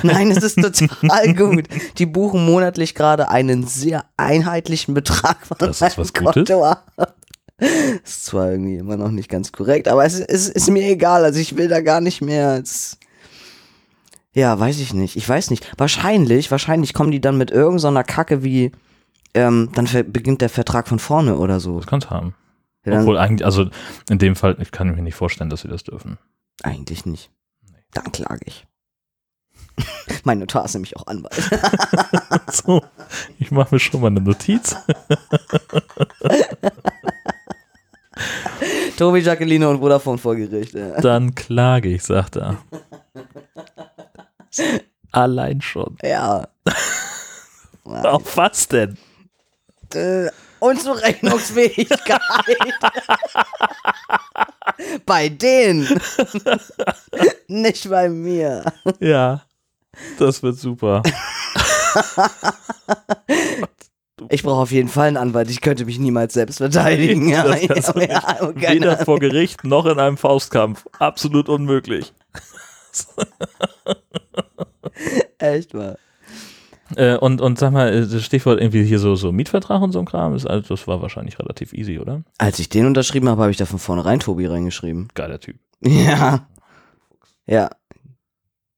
Nein, es ist total gut. Die buchen monatlich gerade einen sehr einheitlichen Betrag von Das ist was Gutes. Konto ab. Ist zwar irgendwie immer noch nicht ganz korrekt, aber es ist, ist mir egal. Also ich will da gar nicht mehr. Es, ja, weiß ich nicht. Ich weiß nicht. Wahrscheinlich, wahrscheinlich kommen die dann mit irgendeiner so Kacke wie, ähm, dann beginnt der Vertrag von vorne oder so. Das kannst du haben. Ja, Obwohl eigentlich, also in dem Fall, ich kann mir nicht vorstellen, dass Sie das dürfen. eigentlich nicht. Dann klage ich. mein Notar ist nämlich auch Anwalt. So, ich mache mir schon mal eine Notiz. Tobi, Jacqueline und Vodafone vor Gericht. Ja. Dann klage ich, sagt er. Allein schon. ja. Auf was denn? Äh, Unzurechnungsfähigkeit. bei denen. Nicht bei mir. Ja, das wird super. Ich brauche auf jeden Fall einen Anwalt. Ich könnte mich niemals selbst verteidigen. Ja, Das ja, ja, Weder vor Gericht noch in einem Faustkampf. Absolut unmöglich. Echt mal. Äh, und, und sag mal, äh, das Stichwort irgendwie hier so, so Mietvertrag und so ein Kram, ist, also das war wahrscheinlich relativ easy, oder? Als ich den unterschrieben habe, habe ich da von vornherein Tobi reingeschrieben. Geiler Typ. Ja. Ja.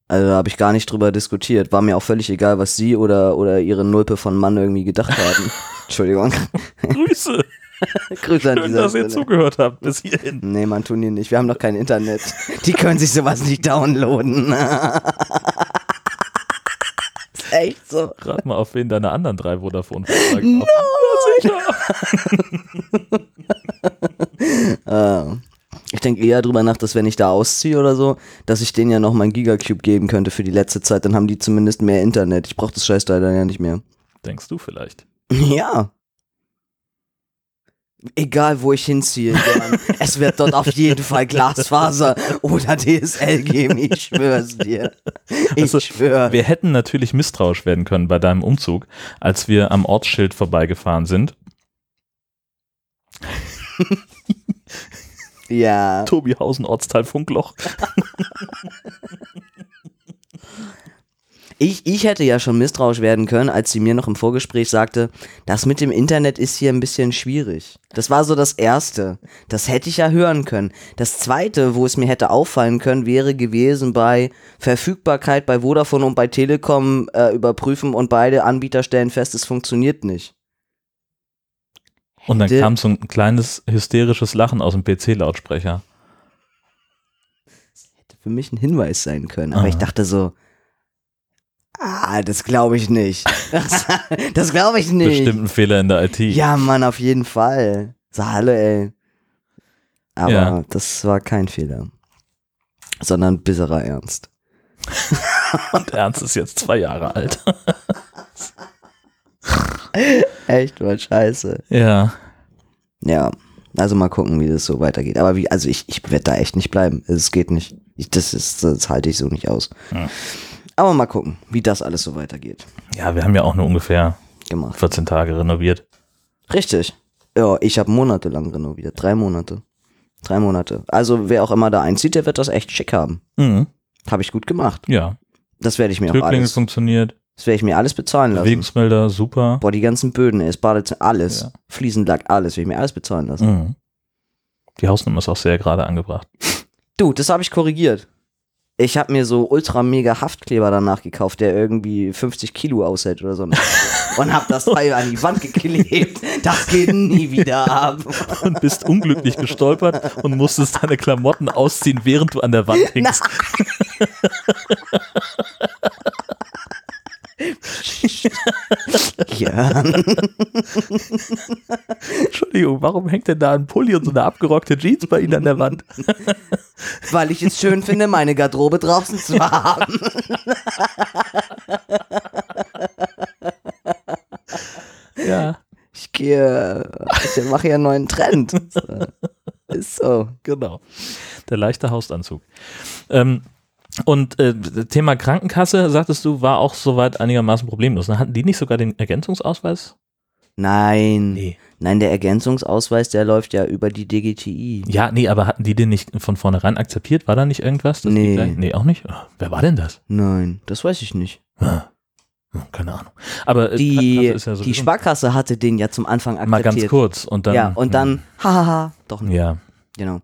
Also da habe ich gar nicht drüber diskutiert. War mir auch völlig egal, was sie oder, oder ihre Nulpe von Mann irgendwie gedacht haben. Entschuldigung. Grüße. Grüße an Schön, dass ihr Stelle. zugehört habt bis hierhin. Nee, man tun die nicht. Wir haben doch kein Internet. Die können sich sowas nicht downloaden. Echt so. Rat mal, auf wen deine anderen drei Vodafone-Verträge no! Ja. Ah. Ich denke eher drüber nach, dass wenn ich da ausziehe oder so, dass ich denen ja noch mein Gigacube geben könnte für die letzte Zeit. Dann haben die zumindest mehr Internet. Ich brauche das Scheißteil dann ja nicht mehr. Denkst du vielleicht? Ja. Egal, wo ich hinziehe, es wird dort auf jeden Fall Glasfaser oder DSL geben. Ich schwör's dir. Ich Also, schwör. Wir hätten natürlich misstrauisch werden können bei deinem Umzug, als wir am Ortsschild vorbeigefahren sind. Ja. Tobihausen, Ortsteil Funkloch. Ich, ich hätte ja schon misstrauisch werden können, als sie mir noch im Vorgespräch sagte, das mit dem Internet ist hier ein bisschen schwierig. Das war so das Erste. Das hätte ich ja hören können. Das Zweite, wo es mir hätte auffallen können, wäre gewesen bei Verfügbarkeit bei Vodafone und bei Telekom äh, überprüfen und beide Anbieter stellen fest, es funktioniert nicht. Und dann kam so ein kleines hysterisches Lachen aus dem PC-Lautsprecher. Hätte für mich ein Hinweis sein können. Aber Aha. ich dachte so, ah, das glaube ich nicht. Das, das glaube ich nicht. Bestimmt ein Fehler in der IT. Ja, Mann, auf jeden Fall. So, hallo, ey. Aber Ja. das war kein Fehler. Sondern bitterer Ernst. Und Ernst ist jetzt zwei Jahre alt. Echt mal scheiße. ja. Ja, also mal gucken, wie das so weitergeht. Aber wie, also ich, ich werde da echt nicht bleiben. Es geht nicht. Ich, das ist, das halte ich so nicht aus. Ja. Aber mal gucken, wie das alles so weitergeht. Ja, wir haben ja auch nur ungefähr Gemacht. 14 Tage renoviert. Richtig. Ja, ich habe monatelang renoviert. Drei Monate. Drei Monate. Also wer auch immer da einzieht, der wird das echt schick haben. Mhm. Habe ich gut gemacht. Ja. Das werde ich mir auch Türklingel alles. funktioniert. Das werde ich mir alles bezahlen lassen. Bewegungsmelder, super. Boah, die ganzen Böden, das Badezimmer, alles. Ja. Fliesenlack, alles. Will ich mir alles bezahlen lassen. Mhm. Die Hausnummer ist auch sehr gerade angebracht. Du, das habe ich korrigiert. Ich habe mir so ultra mega Haftkleber danach gekauft, der irgendwie 50 Kilo aushält oder so. Und habe das Teil an die Wand geklebt. Das geht nie wieder ab. Und bist unglücklich gestolpert und musstest deine Klamotten ausziehen, während du an der Wand hängst. Ja. Entschuldigung, warum hängt denn da ein Pulli und so eine abgerockte Jeans bei Ihnen an der Wand? Weil ich es schön finde, meine Garderobe draußen zu haben. Ja, Ich gehe, ich mache ja einen neuen Trend. Ist so. genau. Der leichte Hausanzug. Ähm, und äh, Thema Krankenkasse, sagtest du, war auch soweit einigermaßen problemlos. Ne? Hatten die nicht sogar den Ergänzungsausweis? Nein. Nein, der Ergänzungsausweis, der läuft ja über die DGTI. Ja, nee, aber hatten die den nicht von vornherein akzeptiert? War da nicht irgendwas? die Nee. gleich- Nee, auch nicht? Ah, Wer war denn das? Nein, das weiß ich nicht. Ah, hm, keine Ahnung. Aber äh, Die, ja die sowieso- Sparkasse hatte den ja zum Anfang akzeptiert. Mal ganz kurz und dann. ja, und dann, hahaha, doch hm, nicht. Ja, Genau.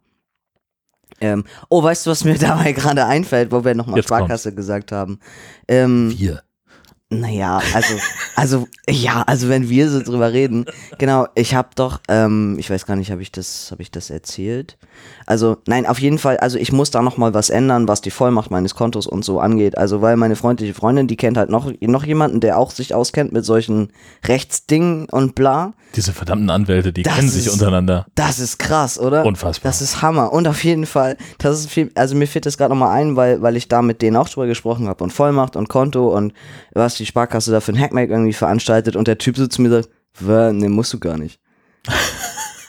Ähm, oh, weißt du, was mir dabei gerade einfällt, wo wir nochmal Sparkasse gesagt haben? Ähm, wir. Naja, also, also, ja, also wenn wir so drüber reden, genau, ich habe doch, ähm, ich weiß gar nicht, habe ich das, habe ich das erzählt? Also, nein, auf jeden Fall, also ich muss da nochmal was ändern, was die Vollmacht meines Kontos und so angeht. Also, weil meine freundliche Freundin, die kennt halt noch, noch jemanden, der auch sich auskennt mit solchen Rechtsdingen und bla. Diese verdammten Anwälte, die Das kennen sich ist- untereinander. Das ist krass, oder? Unfassbar. Das ist Hammer. Und auf jeden Fall, das ist viel, also mir fällt das gerade nochmal ein, weil, weil ich da mit denen auch drüber gesprochen habe und Vollmacht und Konto und was die Sparkasse da für ein Hackmack irgendwie veranstaltet und der Typ so zu mir sagt, "Wä, nee, musst du gar nicht.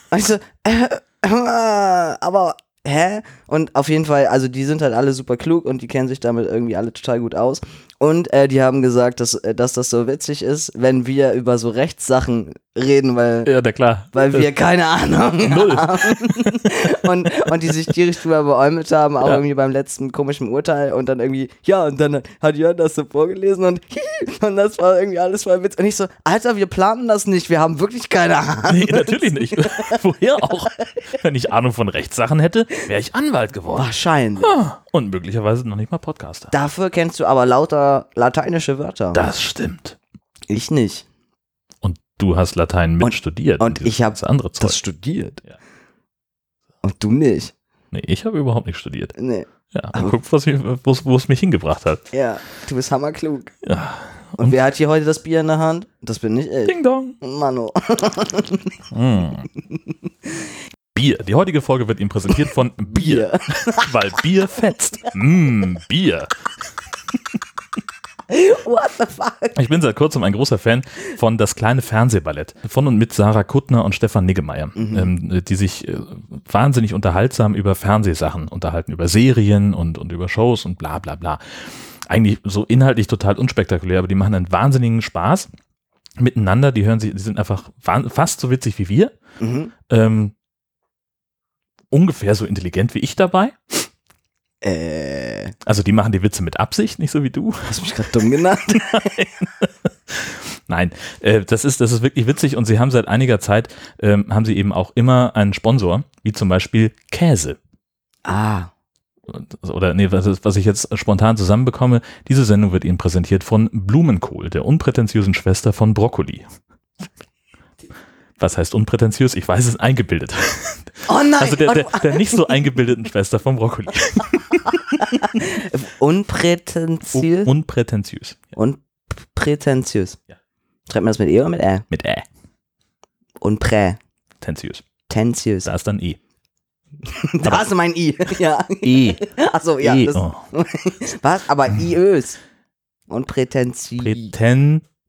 Also, äh, äh, aber, hä? Und auf jeden Fall, also die sind halt alle super klug und die kennen sich damit irgendwie alle total gut aus. Und äh, die haben gesagt, dass, äh, dass das so witzig ist, wenn wir über so Rechtssachen reden, weil Ja, na klar. weil wir keine Ahnung Null. haben. und, und die sich tierisch drüber beäumelt haben, auch Ja. irgendwie beim letzten komischen Urteil und dann irgendwie, ja, und dann hat Jörn das so vorgelesen und, und das war irgendwie alles voll Witz. Und ich so, Alter, wir planen das nicht, wir haben wirklich keine Ahnung. Nee, natürlich nicht. Woher auch? Wenn ich Ahnung von Rechtssachen hätte, wäre ich Anwalt geworden. Wahrscheinlich. Ah, Und möglicherweise noch nicht mal Podcaster. Dafür kennst du aber lauter lateinische Wörter. Das stimmt. ich nicht. Und du hast Latein mit Und- studiert. und ich hab ganze andere Zeug. Das studiert. Ja. Und du nicht. Nee, ich habe überhaupt nicht studiert. Nee. Ja, aber guck, was mich- wo es- mich hingebracht hat. Ja, du bist hammerklug. Ja. Und, wer hat hier heute das Bier in der Hand? Das bin nicht ich. Ding dong. Mano. Mm. Bier. Die heutige Folge wird Ihnen präsentiert von Bier. Weil Bier fetzt. Mm, Bier. What the fuck? Ich bin seit kurzem ein großer Fan von Das kleine Fernsehballett von und mit Sarah Kuttner und Stefan Niggemeier, ähm, die sich äh, wahnsinnig unterhaltsam über Fernsehsachen unterhalten, über Serien und, und über Shows und bla bla bla. Eigentlich so inhaltlich total unspektakulär, aber die machen einen wahnsinnigen Spaß miteinander. Die hören sie, die sind einfach fast so witzig wie wir. Mhm. Ähm, ungefähr so intelligent wie ich dabei. Äh, Also die machen die Witze mit Absicht, nicht so wie du. hast du mich gerade dumm genannt? Nein, äh, das ist das ist wirklich witzig und sie haben seit einiger Zeit ähm, haben sie eben auch immer einen Sponsor, wie zum Beispiel Käse. ah, Oder nee, was, ist- was ich jetzt spontan zusammenbekomme, diese Sendung wird Ihnen präsentiert von Blumenkohl, der unprätentiösen Schwester von Brokkoli. Was heißt unprätentiös? Ich weiß es eingebildet. oh nein, Also der, der, der nicht so eingebildeten Schwester von Brokkoli. unprätentiös Unprätentiös. Ja, und prätentiös. Ja. Schreibt man das mit E oder mit Ä? mit Ä. Unprätentiös. Tenziös. Da ist dann E. Da hast du mein I. ja. E. Achso, ja. e. Das, Oh. Was? Aber iös. Und prätentiös.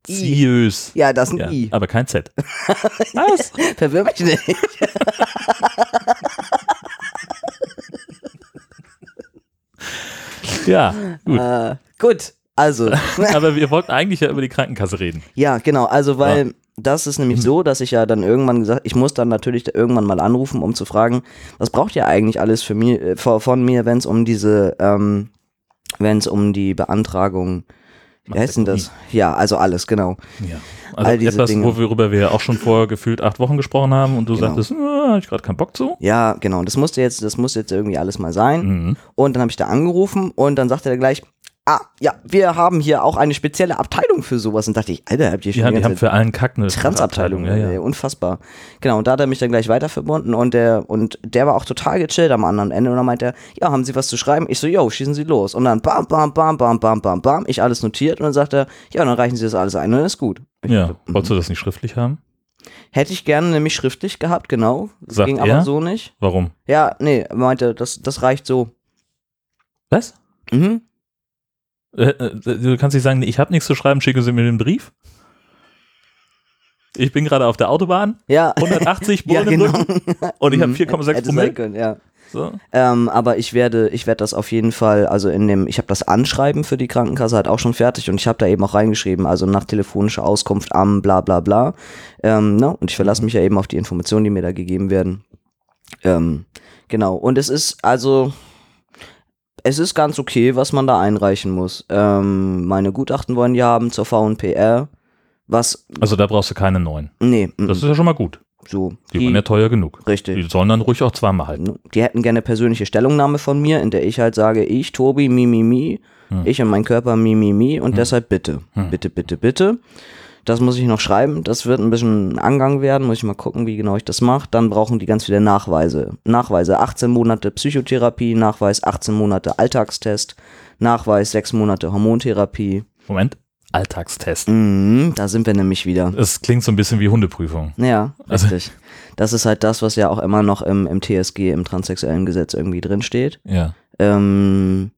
Prätentiös. Ja, das ist ein Ja, I. aber kein Z. Was? Verwirr mich nicht. Ja, gut. Äh, gut, also. Aber wir wollten eigentlich ja über die Krankenkasse reden. Ja, genau, also weil das ist Mhm. nämlich so, dass ich ja dann irgendwann gesagt, ich muss dann natürlich irgendwann mal anrufen, um zu fragen, was braucht ihr eigentlich alles für mir, äh, von, mir, wenn es um diese, ähm, wenn es um die Beantragung, wie heißt denn das? Ja, also alles, genau. Ja. Also All diese etwas, Dinge. worüber wir ja auch schon vor gefühlt acht Wochen gesprochen haben und du Genau. sagtest, ah, hab ich gerade keinen Bock zu. Ja, genau, das musste jetzt, das muss jetzt irgendwie alles mal sein. Mhm. Und dann habe ich da angerufen und dann sagte er gleich, ah, ja, wir haben hier auch eine spezielle Abteilung für sowas. Und dachte ich, Alter, habt ihr schon Ja, die haben für allen Kack eine Transabteilung, Ja, ey, ja. unfassbar. Genau, und da hat er mich dann gleich weiter verbunden und der, und der war auch total gechillt am anderen Ende und dann meinte er, ja, haben Sie was zu schreiben? Ich so, yo, schießen Sie los. Und dann bam, bam, bam, bam, bam, bam, bam, ich alles notiert und dann sagt er, ja, dann reichen Sie das alles ein und dann ist gut. Ich Ja, so, mhm. wolltest du das nicht schriftlich haben? Hätte ich gerne nämlich schriftlich gehabt, genau. Das Sagt ging er? aber so nicht. Warum? Ja, nee, er meinte, das, das reicht so. Was? Mhm. Äh, äh, du kannst nicht sagen, ich habe nichts zu schreiben, schicken Sie mir den Brief. Ich bin gerade auf der Autobahn, Ja. 180 ja, Bullen im genau. Und ich habe Mhm. 4,6 Hätte sein Promille. können, ja. So. Ähm, aber ich werde, ich werde das auf jeden Fall, also in dem, ich habe das Anschreiben für die Krankenkasse halt auch schon fertig und ich habe da eben auch reingeschrieben, also nach telefonischer Auskunft am bla bla bla. Ähm, ne? Und ich verlasse mich ja eben auf die Informationen, die mir da gegeben werden. Ähm, genau. Und es ist also, es ist ganz okay, was man da einreichen muss. Ähm, meine Gutachten wollen die haben zur VNPR. Was, Also da brauchst du keine neuen. nee, mm, Das ist ja schon mal gut. so. Die waren ja teuer genug. richtig. Die sollen dann ruhig auch zweimal halten. Die hätten gerne persönliche Stellungnahme von mir, in der ich halt sage, ich, Tobi, mi, mi, mi, Hm. ich und mein Körper, mi, mi, mi, und deshalb bitte, Hm. bitte, bitte, bitte. Das muss ich noch schreiben, das wird ein bisschen ein Angang werden, muss ich mal gucken, wie genau ich das mache. Dann brauchen die ganz viele Nachweise. Nachweise, 18 Monate Psychotherapie, Nachweis 18 Monate Alltagstest, Nachweis 6 Monate Hormontherapie. Moment. Alltagstest. Mhm, da sind wir nämlich wieder. Es klingt so ein bisschen wie Hundeprüfung. Ja, Also- richtig. Das ist halt das, was ja auch immer noch im, im TSG, im transsexuellen Gesetz irgendwie drinsteht. Ja. ähm,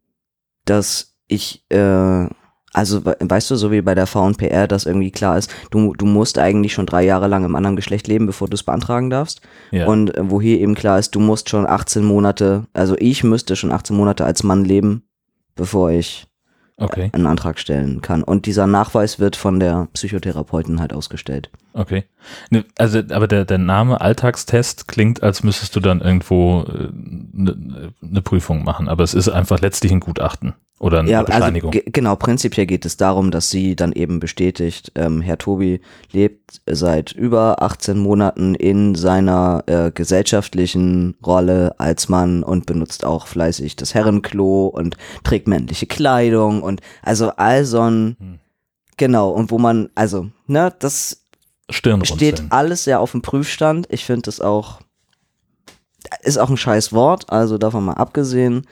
dass ich, äh, also we- weißt du, so wie bei der VNPR, dass irgendwie klar ist, du, du musst eigentlich schon drei Jahre lang im anderen Geschlecht leben, bevor du es beantragen darfst. Ja. Und äh, wo hier eben klar ist, du musst schon 18 Monate, also ich müsste schon 18 Monate als Mann leben, bevor ich okay. einen Antrag stellen kann. Und dieser Nachweis wird von der Psychotherapeutin halt ausgestellt. Okay. Ne, Also, aber der, der Name Alltagstest klingt, als müsstest du dann irgendwo eine ne Prüfung machen, aber es ist einfach letztlich ein Gutachten oder eine Ja, also Bescheinigung. ge- genau, prinzipiell geht es darum, dass sie dann eben bestätigt, ähm, Herr Tobi lebt seit über 18 Monaten in seiner äh, gesellschaftlichen Rolle als Mann und benutzt auch fleißig das Herrenklo und trägt männliche Kleidung und also all so ein, Hm. genau, und wo man, also, ne, das Stirnrunzeln. steht alles sehr auf dem Prüfstand. Ich finde das auch, ist auch ein scheiß Wort, also davon mal abgesehen.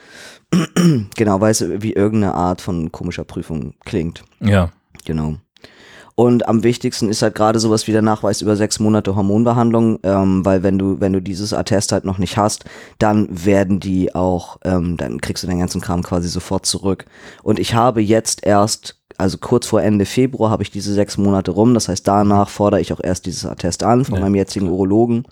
genau, weil es wie irgendeine Art von komischer Prüfung klingt. Ja. Genau. Und am wichtigsten ist halt gerade sowas wie der Nachweis über sechs Monate Hormonbehandlung, ähm, weil wenn du, wenn du dieses Attest halt noch nicht hast, dann werden die auch, ähm, dann kriegst du den ganzen Kram quasi sofort zurück. Und ich habe jetzt erst, also kurz vor Ende Februar habe ich diese sechs Monate rum. Das heißt, danach fordere ich auch erst dieses Attest an von Ja. meinem jetzigen Urologen.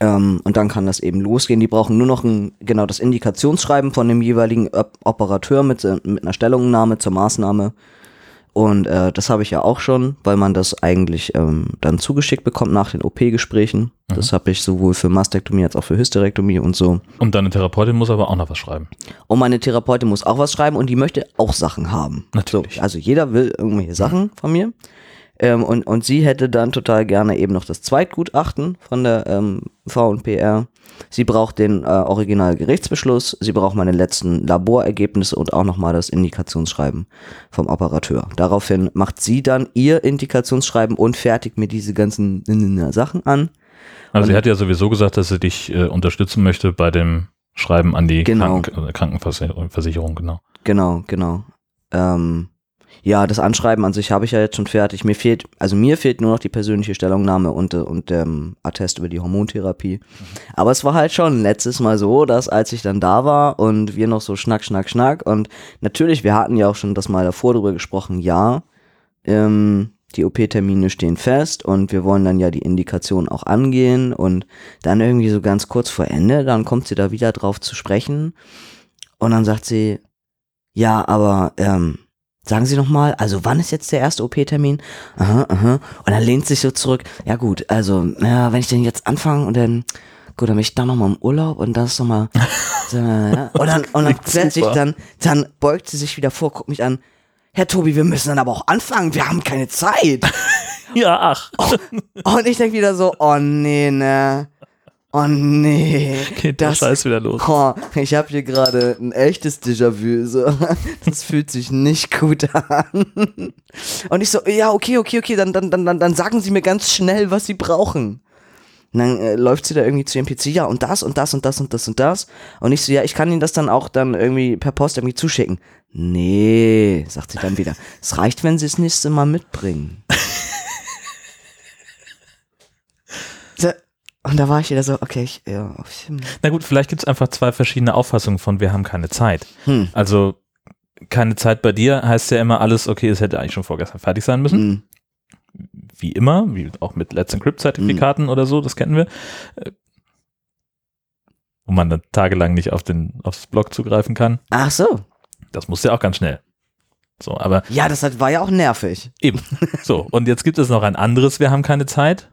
Ähm, und dann kann das eben losgehen. Die brauchen nur noch ein, genau das Indikationsschreiben von dem jeweiligen Op Operateur mit, äh, mit einer Stellungnahme zur Maßnahme. Und äh, das habe ich ja auch schon, weil man das eigentlich ähm, dann zugeschickt bekommt nach den OP-Gesprächen. Das habe ich sowohl für Mastektomie als auch für Hysterektomie und so. Und deine Therapeutin muss aber auch noch was schreiben. Und meine Therapeutin muss auch was schreiben und die möchte auch Sachen haben. Natürlich. So, also jeder will irgendwelche Sachen von mir. Ähm, und, und sie hätte dann total gerne eben noch das Zweitgutachten von der ähm, V&PR. Sie braucht den äh, Originalgerichtsbeschluss, sie braucht meine letzten Laborergebnisse und auch nochmal das Indikationsschreiben vom Operateur. Daraufhin macht sie dann ihr Indikationsschreiben und fertigt mir diese ganzen äh, Sachen an. Also sie Und- hat ja sowieso gesagt, dass sie dich äh, unterstützen möchte bei dem Schreiben an die Genau. Kranken äh, Krankenversicherung, Versicherung, genau. Genau, genau. Ähm, ja, das Anschreiben an sich habe ich ja jetzt schon fertig. Mir fehlt, also mir fehlt nur noch die persönliche Stellungnahme und, und ähm, Attest über die Hormontherapie. Aber es war halt schon letztes Mal so, dass als ich dann da war und wir noch so schnack, schnack, schnack und natürlich, wir hatten ja auch schon das mal davor drüber gesprochen, ja, ähm, die OP-Termine stehen fest und wir wollen dann ja die Indikation auch angehen und dann irgendwie so ganz kurz vor Ende, dann kommt sie da wieder drauf zu sprechen und dann sagt sie, ja, aber ähm, sagen Sie noch mal, also wann ist jetzt der erste OP-Termin? Aha, aha. Und dann lehnt sich so zurück. Ja gut, also ja, wenn ich denn jetzt anfange und dann gut, dann bin ich da noch mal im Urlaub und das ist noch mal so, ja. und dann und dann plötzlich super. dann dann beugt sie sich wieder vor, guckt mich an. Herr Tobi, wir müssen dann aber auch anfangen. Wir haben keine Zeit. Ja, ach. Und ich denke wieder so, oh nee, ne. Oh nee. Geht der Scheiß wieder los. Oh, ich habe hier gerade ein echtes Déjà-vu. So. Das fühlt sich nicht gut an. Und ich so, ja, okay, okay, okay, dann, dann, dann, dann, dann sagen Sie mir ganz schnell, was Sie brauchen. Und dann äh, läuft sie da irgendwie zu ihrem PC, ja, und das und das und das und das und das. Und ich so, ja, ich kann Ihnen das dann auch dann irgendwie per Post irgendwie zuschicken. Nee, sagt sie dann wieder. Es reicht, wenn Sie es nächste Mal mitbringen. So, Und da war ich wieder so, okay, ich, ja, hm. Na gut, vielleicht gibt es einfach zwei verschiedene Auffassungen von wir haben keine Zeit. Hm. Also keine Zeit bei dir heißt ja immer alles, okay, es hätte eigentlich schon vorgestern fertig sein müssen. Hm. Wie immer, wie auch mit Let's Encrypt Zertifikaten oder so, das kennen wir. Äh, Wo man dann tagelang nicht auf den, aufs Blog zugreifen kann. Ach so. Das muss ja auch ganz schnell. So, aber Ja, das hat, war ja auch nervig. eben. So, und jetzt gibt es noch ein anderes, wir haben keine Zeit.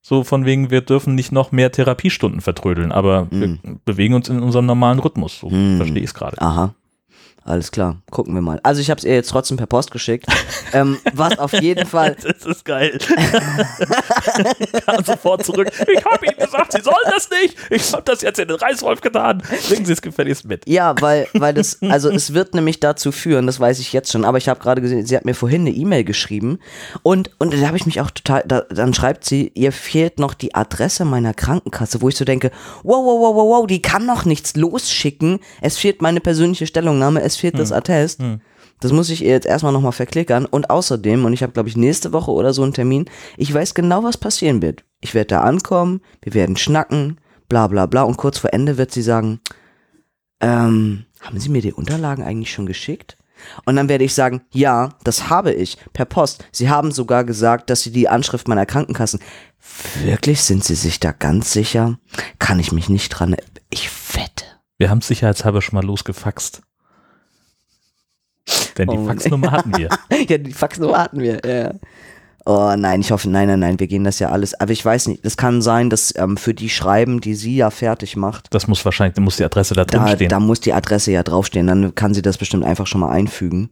So von wegen, wir dürfen nicht noch mehr Therapiestunden vertrödeln, aber wir bewegen uns in unserem normalen Rhythmus. So Hm. verstehe ich es gerade. Aha. Alles klar, gucken wir mal. Also ich habe es ihr jetzt trotzdem per Post geschickt. ähm, was auf jeden Fall, Das ist geil. Kam sofort zurück. Ich habe Ihnen gesagt, Sie sollen das nicht. Ich habe das jetzt in den Reißwolf getan. Bringen Sie es gefälligst mit. ja, weil, weil das, also es wird nämlich dazu führen, das weiß ich jetzt schon, aber ich habe gerade gesehen, sie hat mir vorhin eine E-Mail geschrieben und, und da habe ich mich auch total, da, dann schreibt sie, ihr fehlt noch die Adresse meiner Krankenkasse, wo ich so denke, wow, wow, wow, wow, wow, die kann noch nichts losschicken. Es fehlt meine persönliche Stellungnahme, es fehlt das Attest. Das muss ich ihr jetzt erstmal nochmal verklickern. Und außerdem, und ich habe, glaube ich, nächste Woche oder so einen Termin, ich weiß genau, was passieren wird. Ich werde da ankommen, wir werden schnacken, bla bla bla. Und kurz vor Ende wird sie sagen, ähm, haben Sie mir die Unterlagen eigentlich schon geschickt? Und dann werde ich sagen, ja, das habe ich, per Post. Sie haben sogar gesagt, dass Sie die Anschrift meiner Krankenkassen. Wirklich, sind Sie sich da ganz sicher? Kann ich mich nicht dran. Ich wette. Wir haben sicherheitshalber schon mal losgefaxt. Denn die Oh. Faxnummer hatten wir. ja, die Faxnummer hatten wir. Ja. Oh nein, ich hoffe, nein, nein, nein, wir gehen das ja alles. Aber ich weiß nicht, das kann sein, dass ähm, für die Schreiben, die sie ja fertig macht, Das muss wahrscheinlich, da muss die Adresse da drin da, stehen. da muss die Adresse ja draufstehen. Dann kann sie das bestimmt einfach schon mal einfügen.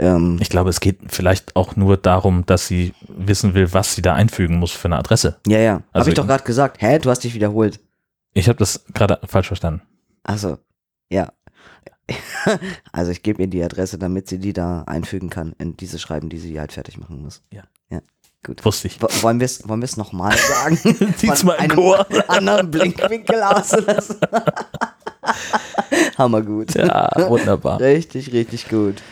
Ähm, ich glaube, es geht vielleicht auch nur darum, dass sie wissen will, was sie da einfügen muss für eine Adresse. ja, ja. Also Habe ich doch gerade gesagt. Hä, du hast dich wiederholt. Ich habe das gerade falsch verstanden. Also, ja. also ich gebe ihr die Adresse, damit sie die da einfügen kann in diese Schreiben, die sie halt fertig machen muss. Ja. Ja, gut. Wusste ich. Wo- Wollen wir es wollen wir's nochmal sagen? Mal im Chor. anderen Blinkwinkel aus. oder so? Hammer gut. Ja, wunderbar. Richtig, richtig gut.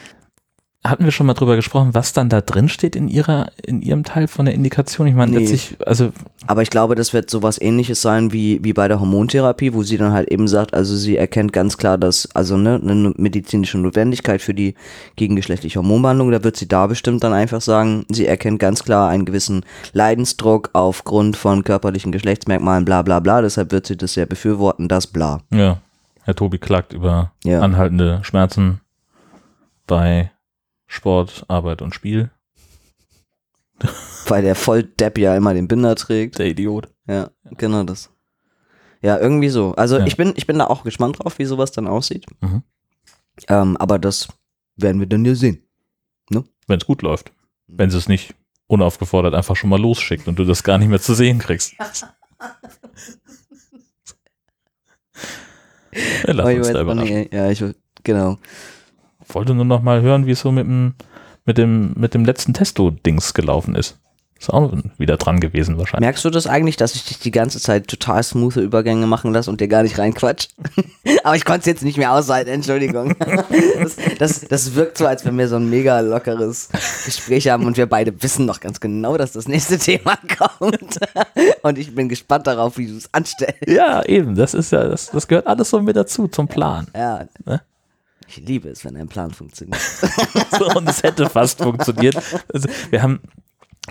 Hatten wir schon mal drüber gesprochen, was dann da drin steht in ihrer, in ihrem Teil von der Indikation? Ich meine, Nee. letztlich, also Aber ich glaube, das wird sowas ähnliches sein wie, wie bei der Hormontherapie, wo sie dann halt eben sagt, also sie erkennt ganz klar, dass, also ne, eine medizinische Notwendigkeit für die gegengeschlechtliche Hormonbehandlung, da wird sie da bestimmt dann einfach sagen, sie erkennt ganz klar einen gewissen Leidensdruck aufgrund von körperlichen Geschlechtsmerkmalen, bla bla bla, deshalb wird sie das sehr befürworten, das bla. ja, Herr Tobi klagt über Ja. anhaltende Schmerzen bei Sport, Arbeit und Spiel. Weil der Volldepp ja immer den Binder trägt. Der Idiot. Ja, genau das. Ja, irgendwie so. Also Ja. ich bin, ich bin da auch gespannt drauf, wie sowas dann aussieht. Mhm. Ähm, aber das werden wir dann ja sehen. Wenn es gut läuft. Wenn sie es nicht unaufgefordert einfach schon mal losschickt und du das gar nicht mehr zu sehen kriegst. Ja, lass ich uns da überraschen. ja, ich genau. Wollte nur noch mal hören, wie es so mit dem, mit dem, mit dem letzten Testo-Dings gelaufen ist. Ist auch wieder dran gewesen wahrscheinlich. Merkst du das eigentlich, dass ich dich die ganze Zeit total smoothe Übergänge machen lasse und dir gar nicht reinquatsch? Aber ich konnte es jetzt nicht mehr aushalten, Entschuldigung. Das, das, das wirkt so, als wenn wir so ein mega lockeres Gespräch haben und wir beide wissen noch ganz genau, dass das nächste Thema kommt. Und ich bin gespannt darauf, wie du es anstellst. Ja, eben. Das ist ja, das, das gehört alles so mit dazu, zum Plan. Ja. Ne? Ich liebe es, wenn ein Plan funktioniert. So, und es hätte fast funktioniert. Also, wir haben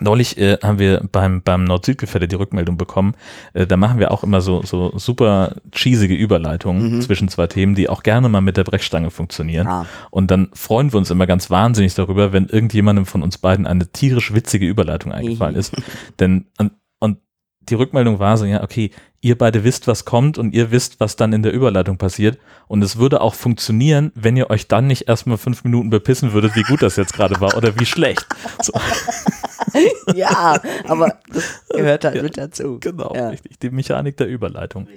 neulich äh, haben wir beim beim Nord-Süd-Gefälle die Rückmeldung bekommen. Äh, da machen wir auch immer so so super cheesige Überleitungen zwischen zwei Themen, die auch gerne mal mit der Brechstange funktionieren. Ah. Und dann freuen wir uns immer ganz wahnsinnig darüber, wenn irgendjemandem von uns beiden eine tierisch witzige Überleitung eingefallen ist. Denn und, und die Rückmeldung war so, ja, okay, ihr beide wisst, was kommt und ihr wisst, was dann in der Überleitung passiert. Und es würde auch funktionieren, wenn ihr euch dann nicht erstmal fünf Minuten bepissen würdet, wie gut das jetzt gerade war oder wie schlecht. So, ja, aber das gehört halt mit dazu. genau, Ja. richtig. Die Mechanik der Überleitung.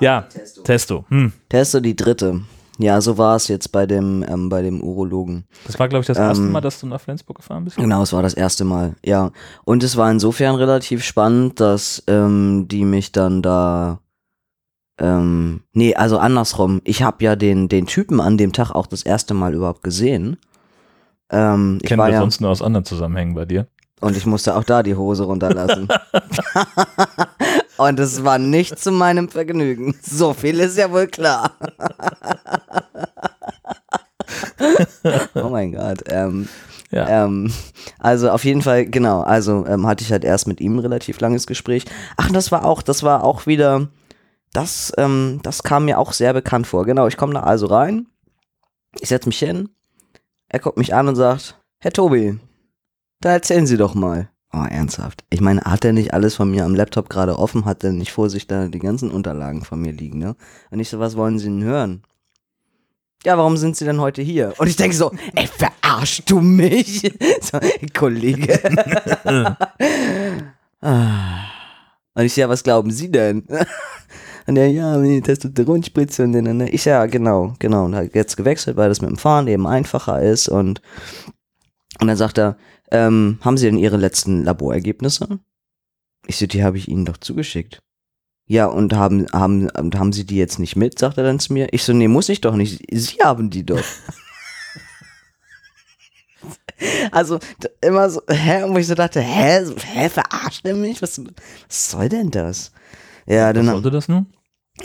Ja, Testo. Hm. Testo die dritte. Ja, so war es jetzt bei dem, ähm, bei dem Urologen. Das war, glaube ich, das erste Ähm, Mal, dass du nach Flensburg gefahren bist. Genau, es war das erste Mal, ja. Und es war insofern relativ spannend, dass ähm, die mich dann da. Ähm, nee, also andersrum. Ich habe ja den, den Typen an dem Tag auch das erste Mal überhaupt gesehen. Ähm, ich Kennen wir ja, sonst nur aus anderen Zusammenhängen bei dir. und ich musste auch da die Hose runterlassen. und es war nicht zu meinem Vergnügen. So viel ist ja wohl klar. oh mein Gott. Ähm, Ja. ähm, also auf jeden Fall, genau, also ähm, hatte ich halt erst mit ihm ein relativ langes Gespräch. Ach, das war auch, das war auch wieder, das, ähm, das kam mir auch sehr bekannt vor. Genau, ich komme da also rein, ich setze mich hin, er guckt mich an und sagt, Herr Tobi, da erzählen Sie doch mal. Oh, ernsthaft. Ich meine, hat er nicht alles von mir am Laptop gerade offen? Hat er nicht vor sich da die ganzen Unterlagen von mir liegen, ne? Und ich so, was wollen Sie denn hören? Ja, warum sind Sie denn heute hier? Und ich denke so, ey, verarschst du mich? So, Kollege. Ah. Und ich so, ja, was glauben Sie denn? Und er, ja, die Testosteronspritze und dann, ich so, ja, genau, genau. Und hat jetzt gewechselt, weil das mit dem Fahren eben einfacher ist und und dann sagt er, ähm, haben Sie denn Ihre letzten Laborergebnisse? Ich so, die habe ich Ihnen doch zugeschickt. Ja, und haben, haben, und haben Sie die jetzt nicht mit, sagt er dann zu mir. Ich so, nee, muss ich doch nicht. Sie haben die doch. also, immer so, hä, wo ich so dachte, hä, hä, verarscht er mich? Was, was soll denn das? Ja, Was dann, sollte das nun?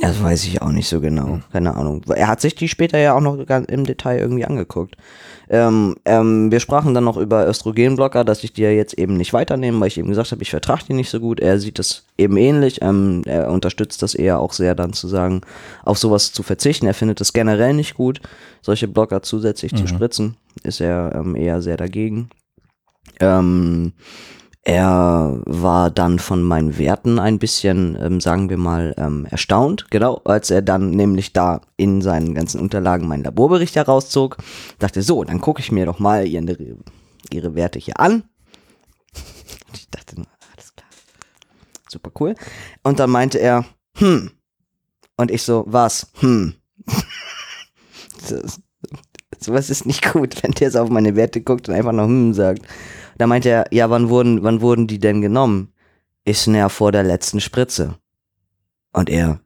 Das weiß ich auch nicht so genau. Keine Ahnung. Er hat sich die später ja auch noch im Detail irgendwie angeguckt. Ähm, ähm, wir sprachen dann noch über Östrogenblocker, dass ich die ja jetzt eben nicht weiternehme, weil ich eben gesagt habe, ich vertrage die nicht so gut. Er sieht das eben ähnlich. Ähm, er unterstützt das eher auch sehr dann zu sagen, auf sowas zu verzichten. Er findet es generell nicht gut, solche Blocker zusätzlich zu Mhm. spritzen. Ist er ähm, eher sehr dagegen. Ähm, er war dann von meinen Werten ein bisschen, ähm, sagen wir mal, ähm, erstaunt, genau, als er dann nämlich da in seinen ganzen Unterlagen meinen Laborbericht herauszog. Dachte, so, dann gucke ich mir doch mal ihre, ihre Werte hier an. Und ich dachte, nur, alles klar. Super cool. Und dann meinte er, hm. Und ich so, was? Hm. Sowas ist nicht gut, wenn der so auf meine Werte guckt und einfach noch hm sagt. Da meinte er, ja, wann wurden, wann wurden die denn genommen? Ich näher vor der letzten Spritze. Und er,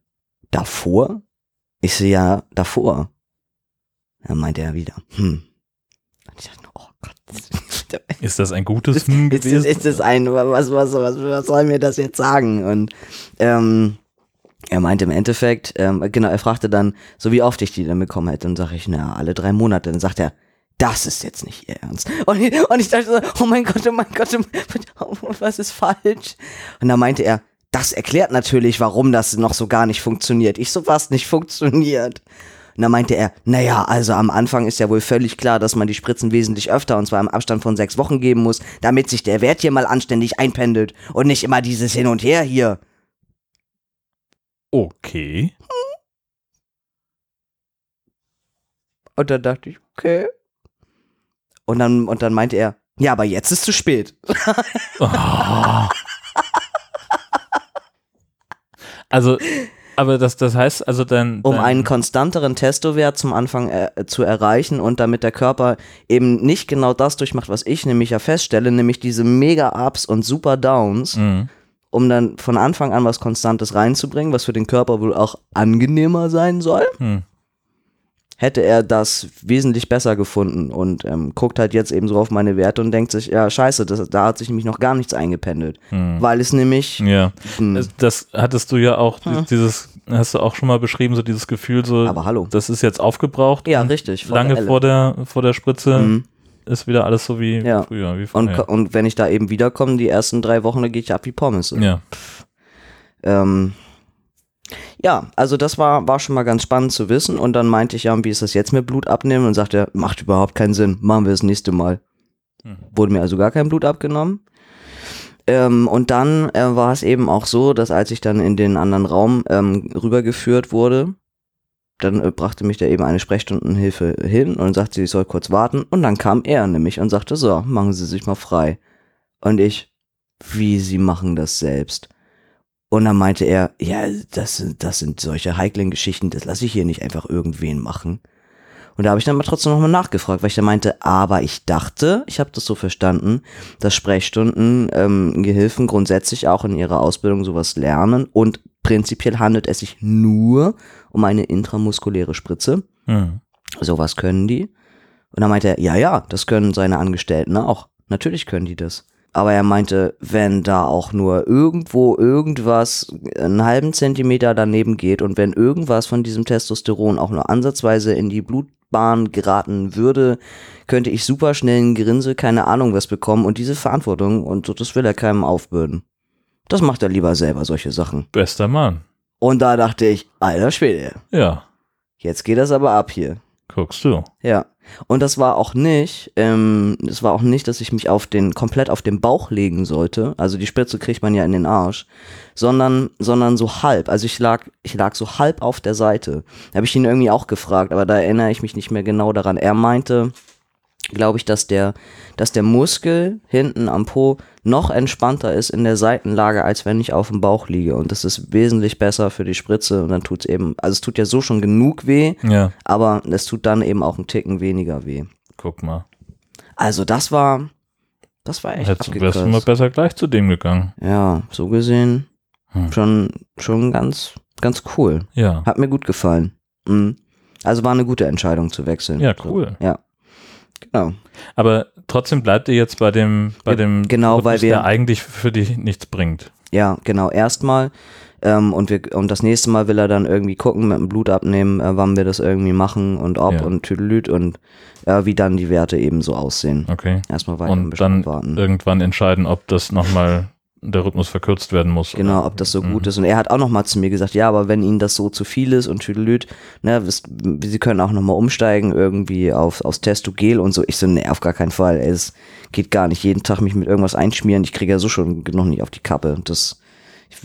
davor? Ich so, ja, davor. Dann meinte er wieder, hm. Und ich dachte, oh Ist das ein gutes ist, Hm gewesen? ist das ein, was, was, was, was soll mir das jetzt sagen? Und ähm, er meinte im Endeffekt, ähm, genau, er fragte dann, so wie oft ich die dann bekommen hätte. Dann sage ich, na, alle drei Monate. Dann sagt er, das ist jetzt nicht Ihr Ernst. Und ich, und ich dachte so, oh mein Gott, oh mein Gott, oh, was ist falsch? Und dann meinte er, das erklärt natürlich, warum das noch so gar nicht funktioniert. Ich so, was nicht funktioniert? Und dann meinte er, naja, also am Anfang ist ja wohl völlig klar, dass man die Spritzen wesentlich öfter und zwar im Abstand von sechs Wochen geben muss, damit sich der Wert hier mal anständig einpendelt und nicht immer dieses Hin und Her hier. Okay. Und dann dachte ich, okay. Und dann, und dann meinte er, ja, aber jetzt ist zu spät. Oh. Also, aber das, das heißt, also dann. um einen konstanteren Testowert zum Anfang äh, zu erreichen und damit der Körper eben nicht genau das durchmacht, was ich nämlich ja feststelle, nämlich diese Mega-Ups und Super-Downs, Mhm. um dann von Anfang an was Konstantes reinzubringen, was für den Körper wohl auch angenehmer sein soll, Hm. Hätte er das wesentlich besser gefunden und ähm, guckt halt jetzt eben so auf meine Werte und denkt sich, ja scheiße, das, da hat sich nämlich noch gar nichts eingependelt, Hm. weil es nämlich... Ja. Hm, Das, hattest du ja auch, die- dieses, hast du auch schon mal beschrieben, so dieses Gefühl, so, aber hallo. das ist jetzt aufgebraucht. Ja, richtig. voll Lange Elle. vor der, vor der Spritze Mhm. ist wieder alles so wie Ja. früher, wie Und, und wenn ich da eben wiederkomme, die ersten drei Wochen, da gehe ich ab wie Pommes. ja. Ähm, ja, also das war, war schon mal ganz spannend zu wissen. Und dann meinte ich, ja, wie ist das jetzt mit Blut abnehmen? Und sagte er, macht überhaupt keinen Sinn, machen wir das nächste Mal. Mhm. Wurde mir also gar kein Blut abgenommen. Ähm, und dann äh, war es eben auch so, dass als ich dann in den anderen Raum ähm, rübergeführt wurde, dann äh, brachte mich da eben eine Sprechstundenhilfe hin und sagte, ich soll kurz warten. Und dann kam er nämlich und sagte, so, machen Sie sich mal frei. Und ich, wie, Sie machen das selbst? Und dann meinte er, ja, das sind, das sind solche heiklen Geschichten, das lasse ich hier nicht einfach irgendwen machen. Und da habe ich dann mal trotzdem nochmal nachgefragt, weil ich dann meinte, aber ich dachte, ich habe das so verstanden, dass Sprechstunden ähm, Gehilfen grundsätzlich auch in ihrer Ausbildung sowas lernen und prinzipiell handelt es sich nur um eine intramuskuläre Spritze. Mhm. Sowas können die. Und dann meinte er, ja, ja, das können seine Angestellten auch. Natürlich können die das. Aber er meinte, wenn da auch nur irgendwo irgendwas einen halben Zentimeter daneben geht und wenn irgendwas von diesem Testosteron auch nur ansatzweise in die Blutbahn geraten würde, könnte ich super schnell ein Gerinse, keine Ahnung was bekommen und diese Verantwortung und das will er keinem aufbürden. Das macht er lieber selber, solche Sachen. Bester Mann. Und da dachte ich, alter Schwede, Ja, jetzt geht das aber ab hier. Guckst du. Ja. Und das war auch nicht, ähm, das war auch nicht, dass ich mich auf den, komplett auf den Bauch legen sollte. Also die Spritze kriegt man ja in den Arsch. Sondern, sondern so halb. Also ich lag, ich lag so halb auf der Seite. Da habe ich ihn irgendwie auch gefragt, aber da erinnere ich mich nicht mehr genau daran. Er meinte, glaube ich, dass der, dass der Muskel hinten am Po noch entspannter ist in der Seitenlage, als wenn ich auf dem Bauch liege. Und das ist wesentlich besser für die Spritze. Und dann tut's eben, also es tut ja so schon genug weh, Ja, aber es tut dann eben auch einen Ticken weniger weh. guck mal. Also das war, das war echt Hättest, wärst du mal abgekürzt. besser gleich zu dem gegangen. Ja, so gesehen Hm. schon, schon ganz, ganz cool. Ja. Hat mir gut gefallen. Mhm. Also war eine gute Entscheidung zu wechseln. Ja, So, cool. Ja, genau. Aber trotzdem bleibt ihr jetzt bei dem, bei dem genau, weil wir- der eigentlich für dich nichts bringt. Ja, genau. Erstmal ähm, und wir und das nächste Mal will er dann irgendwie gucken mit dem Blut abnehmen, äh, wann wir das irgendwie machen und ob Ja. und tüdelüt und äh, wie dann die Werte eben so aussehen. Okay. Erstmal weiter Und dann abwarten. irgendwann entscheiden, ob das nochmal der Rhythmus verkürzt werden muss. Genau, oder- ob das so Mhm. gut ist. Und er hat auch nochmal zu mir gesagt, ja, aber wenn Ihnen das so zu viel ist und Tüdelüt, ne, Sie können auch nochmal umsteigen irgendwie auf, aufs Testogel und so. Ich so, nee, auf gar keinen Fall. Ey, Es geht gar nicht. Jeden Tag mich mit irgendwas einschmieren. Ich kriege ja so schon noch nicht auf die Kappe. Das,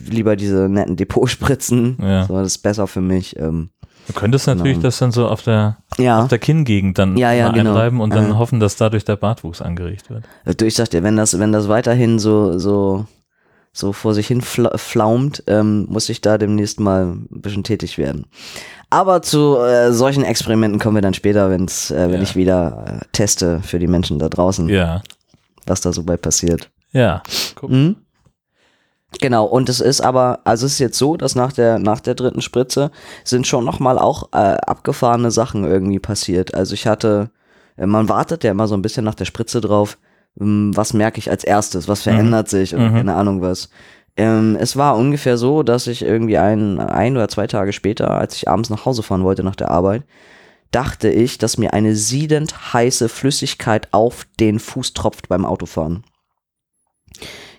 lieber diese netten Depotspritzen. Ja. So, das ist besser für mich. Ähm, Du könntest natürlich Genau. das dann so auf der, ja, auf der Kinngegend dann Ja, ja, mal genau. einreiben und dann Äh. hoffen, dass dadurch der Bartwuchs angeregt wird. Also ich sagte, wenn das, wenn das weiterhin so, so, so vor sich hin fla flaumt, ähm, muss ich da demnächst mal ein bisschen tätig werden. Aber zu äh, solchen Experimenten kommen wir dann später, wenn's, äh, wenn Ja. ich wieder äh, teste für die Menschen da draußen, Ja, was da so bei passiert. ja. Guck. Mhm. Genau, und es ist aber, also es ist jetzt so, dass nach der, nach der dritten Spritze sind schon nochmal auch äh, abgefahrene Sachen irgendwie passiert. Also ich hatte, äh, man wartet ja immer so ein bisschen nach der Spritze drauf, was merke ich als erstes, was verändert sich oder Mhm. keine Ahnung was. Ähm, es war ungefähr so, dass ich irgendwie ein, ein oder zwei Tage später, als ich abends nach Hause fahren wollte nach der Arbeit, dachte ich, dass mir eine siedend heiße Flüssigkeit auf den Fuß tropft beim Autofahren.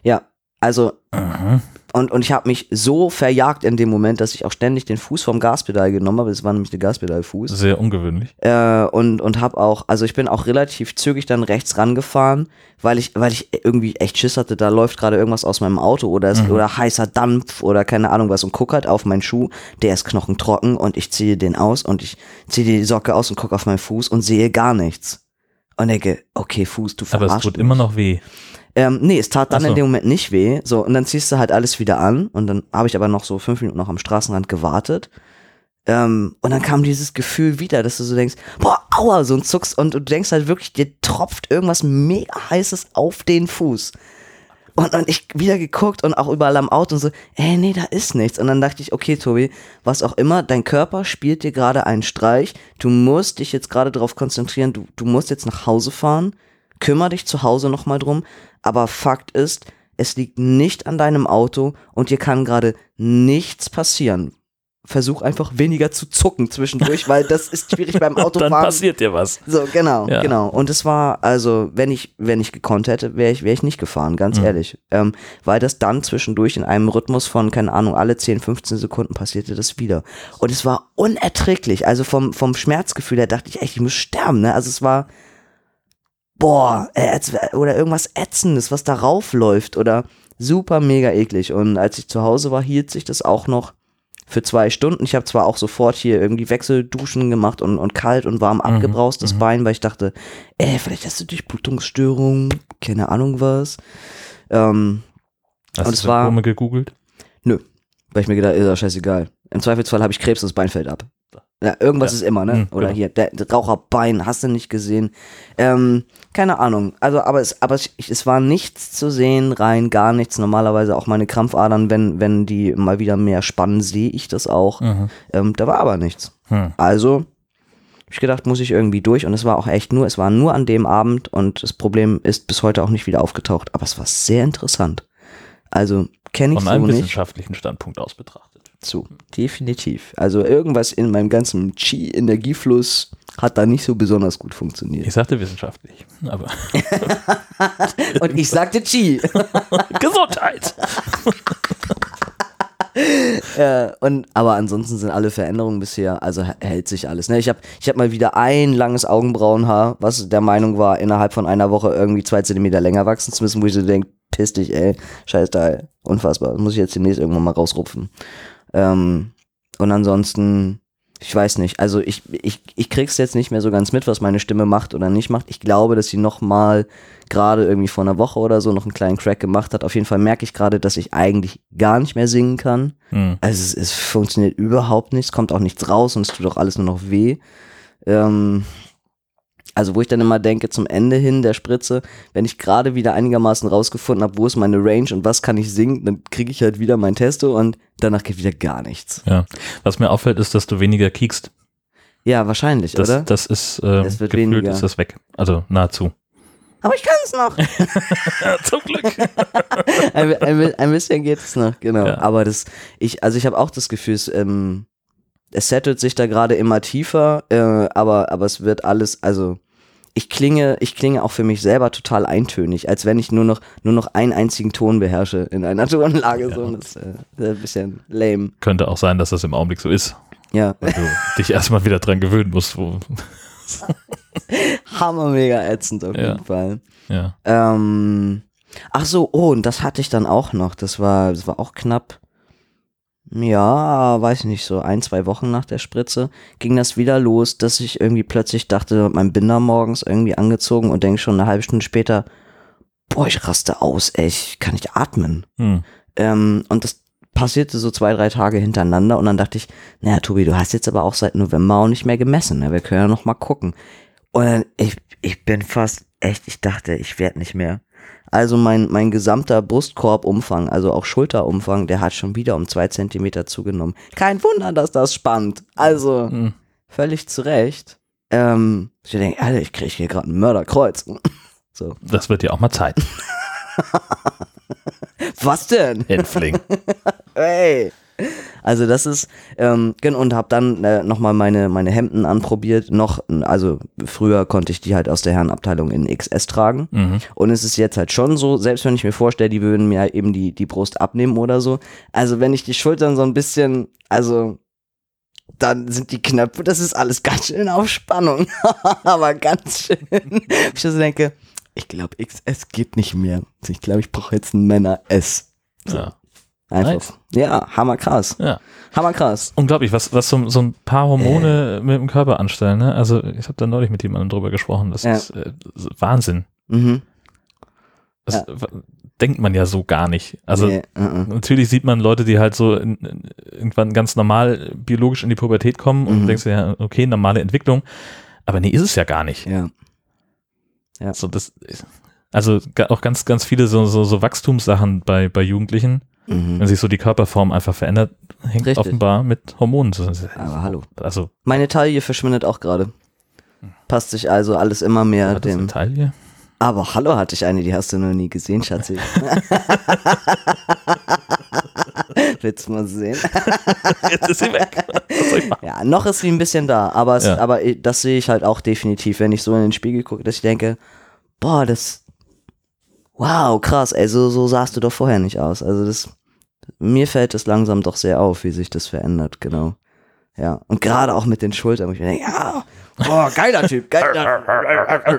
Ja, also Mhm. Und, und ich habe mich so verjagt in dem Moment, dass ich auch ständig den Fuß vom Gaspedal genommen habe. Das war nämlich der Gaspedalfuß. Sehr ungewöhnlich. Äh, und und habe auch, also ich bin auch relativ zügig dann rechts rangefahren, weil ich, weil ich irgendwie echt Schiss hatte, da läuft gerade irgendwas aus meinem Auto oder, es, oder heißer Dampf oder keine Ahnung was und guck halt auf meinen Schuh, der ist knochentrocken und ich ziehe den aus und ich ziehe die Socke aus und gucke auf meinen Fuß und sehe gar nichts. Und denke, okay, Fuß, du Aber verarschst es tut mich. immer noch weh. Ähm, nee, es tat dann so. in dem Moment nicht weh. So, und dann ziehst du halt alles wieder an. Und dann habe ich aber noch so fünf Minuten noch am Straßenrand gewartet. Ähm, und dann kam dieses Gefühl wieder, dass du so denkst, boah, aua, so ein Zucks. Und du denkst halt wirklich, dir tropft irgendwas mega heißes auf den Fuß. Und dann ich wieder geguckt und auch überall am Auto und so, ey, nee, da ist nichts. Und dann dachte ich, okay, Tobi, was auch immer, dein Körper spielt dir gerade einen Streich. Du musst dich jetzt gerade darauf konzentrieren, du, du musst jetzt nach Hause fahren. Kümmer dich zu Hause nochmal drum. Aber Fakt ist, es liegt nicht an deinem Auto und dir kann gerade nichts passieren. Versuch einfach weniger zu zucken zwischendurch, weil das ist schwierig beim Dann Autofahren. passiert dir was. So, genau, Ja. genau. Und es war, also, wenn ich, wenn ich gekonnt hätte, wäre ich, wäre ich nicht gefahren, ganz Mhm. ehrlich. Ähm, weil das dann zwischendurch in einem Rhythmus von, keine Ahnung, alle 10, 15 Sekunden passierte das wieder. Und es war unerträglich. Also vom, vom Schmerzgefühl her dachte ich echt, ich muss sterben, ne? Also es war, boah, äh, oder irgendwas Ätzendes, was darauf läuft oder super mega eklig. Und als ich zu Hause war, hielt sich das auch noch für zwei Stunden. Ich habe zwar auch sofort hier irgendwie Wechselduschen gemacht und, und kalt und warm abgebraust, das Bein, weil ich dachte, ey, vielleicht hast du Durchblutungsstörung, keine Ahnung was. Ähm, Hast Und du es war- Symptome gegoogelt? nö, weil ich mir gedacht, ist ja scheißegal. Im Zweifelsfall habe ich Krebs, das Bein fällt ab. Ja, irgendwas Ja. ist immer, ne? Hm, Oder genau. hier, der, der Raucherbein, hast du nicht gesehen. Ähm, keine Ahnung. Also, aber es, aber es, es war nichts zu sehen, rein gar nichts. Normalerweise auch meine Krampfadern, wenn, wenn die mal wieder mehr spannen, sehe ich das auch. Mhm. Ähm, da war aber nichts. Hm. Also, ich gedacht, muss ich irgendwie durch. Und es war auch echt nur, es war nur an dem Abend und das Problem ist bis heute auch nicht wieder aufgetaucht. Aber es war sehr interessant. Also, kenne ich Von so einem nicht. wissenschaftlichen Standpunkt aus betrachtet. So, definitiv. Also irgendwas in meinem ganzen Chi-Energiefluss hat da nicht so besonders gut funktioniert. Ich sagte wissenschaftlich, aber Und ich sagte Chi. Gesundheit. äh, und, aber ansonsten sind alle Veränderungen bisher, also hält sich alles. Ne? Ich habe ich hab mal wieder ein langes Augenbrauenhaar, was der Meinung war, innerhalb von einer Woche irgendwie zwei Zentimeter länger wachsen zu müssen, wo ich so denke, piss dich, ey, scheiß Teil, unfassbar. Das muss ich jetzt demnächst irgendwann mal rausrupfen. Ähm, und ansonsten, ich weiß nicht, also ich, ich, ich krieg's jetzt nicht mehr so ganz mit, was meine Stimme macht oder nicht macht. Ich glaube, dass sie nochmal gerade irgendwie vor einer Woche oder so noch einen kleinen Crack gemacht hat. Auf jeden Fall merke ich gerade, dass ich eigentlich gar nicht mehr singen kann. Hm. Also es, es funktioniert überhaupt nicht, es kommt auch nichts raus und es tut auch alles nur noch weh. Ähm, also wo ich dann immer denke, zum Ende hin der Spritze, wenn ich gerade wieder einigermaßen rausgefunden habe, wo ist meine Range und was kann ich singen, dann kriege ich halt wieder mein Testo und danach geht wieder gar nichts. Ja. Was mir auffällt, ist, dass du weniger kiekst. Ja, wahrscheinlich, Das, oder? das ist, Es wird gefühlt weniger. ist das weg. Also nahezu. Aber ich kann es noch. Zum Glück. ein, ein, ein bisschen geht es noch, genau. Ja. Aber das, ich, also ich habe auch das Gefühl, es, ähm, es settelt sich da gerade immer tiefer, äh, aber, aber es wird alles, also ich klinge, ich klinge auch für mich selber total eintönig, als wenn ich nur noch, nur noch einen einzigen Ton beherrsche in einer Tonlage. So, und das äh, ist ein bisschen lame. Könnte auch sein, dass das im Augenblick so ist. Ja, Weil du dich erstmal wieder dran gewöhnen musst. Wo, hammer mega ätzend auf Ja. jeden Fall. ja. Ähm, ach so, oh, und das hatte ich dann auch noch. Das war, das war auch knapp. Ja, weiß ich nicht, so ein, zwei Wochen nach der Spritze ging das wieder los, dass ich irgendwie plötzlich dachte, mein Binder morgens irgendwie angezogen und denke schon eine halbe Stunde später, boah, ich raste aus, ey, ich kann nicht atmen. Hm. Ähm, und das passierte so zwei, drei Tage hintereinander und dann dachte ich, naja, Tobi, du hast jetzt aber auch seit November auch nicht mehr gemessen, ne? wir können ja noch mal gucken. Und dann, ich, ich bin fast, echt, ich dachte, ich werde nicht mehr. Also mein, mein gesamter Brustkorbumfang, also auch Schulterumfang, der hat schon wieder um zwei Zentimeter zugenommen. Kein Wunder, dass das spannt. Also, Hm. völlig zu Recht. Ähm, ich denke, Alter, ich kriege hier gerade ein Mörderkreuz. So. Das wird ja auch mal Zeit. Was denn? Hänfling. Hey. Also das ist, ähm, genau, und habe dann äh, nochmal meine, meine Hemden anprobiert. Noch, also früher konnte ich die halt aus der Herrenabteilung in XS tragen. Mhm. Und es ist jetzt halt schon so, selbst wenn ich mir vorstelle, die würden mir eben die, die Brust abnehmen oder so. Also wenn ich die Schultern so ein bisschen, also dann sind die Knöpfe, das ist alles ganz schön auf Spannung. Aber ganz schön. Ich so denke, ich glaube, XS geht nicht mehr. Ich glaube, ich brauche jetzt einen Männer S. So. Ja. Einfach. Nice. Ja, hammerkrass. ja. Hammerkrass. Unglaublich, was, was so, so ein paar Hormone mit dem Körper anstellen. Ne? Also ich habe da neulich mit jemandem drüber gesprochen. Das Ja. ist äh, Wahnsinn. Mhm. Das Ja. denkt man ja so gar nicht. Also nee, uh -uh. natürlich sieht man Leute, die halt so in, in, irgendwann ganz normal biologisch in die Pubertät kommen und Mhm. du denkst ja, okay, normale Entwicklung. Aber nee, ist es ja gar nicht. Ja. So, das, also auch ganz, ganz viele so, so, so Wachstumssachen bei, bei Jugendlichen, Mhm. wenn sich so die Körperform einfach verändert, hängt Richtig. offenbar mit Hormonen zusammen. Aber hallo. Also, Meine Taille verschwindet auch gerade. Passt sich also alles immer mehr hat dem. eine Taille? Aber hallo hatte ich eine, die hast du noch nie gesehen, Schatzi. Willst du mal sehen? Jetzt ist sie weg. Was soll ich? Ja, noch ist sie ein bisschen da, aber, es, Ja. aber ich- das sehe ich halt auch definitiv, wenn ich so in den Spiegel gucke, dass ich denke, boah, das, wow, krass, ey, so, so sahst du doch vorher nicht aus. Also das, mir fällt es langsam doch sehr auf, wie sich das verändert, genau. Ja, und gerade auch mit den Schultern, wo ich mir denke, ja, boah, geiler Typ, geiler.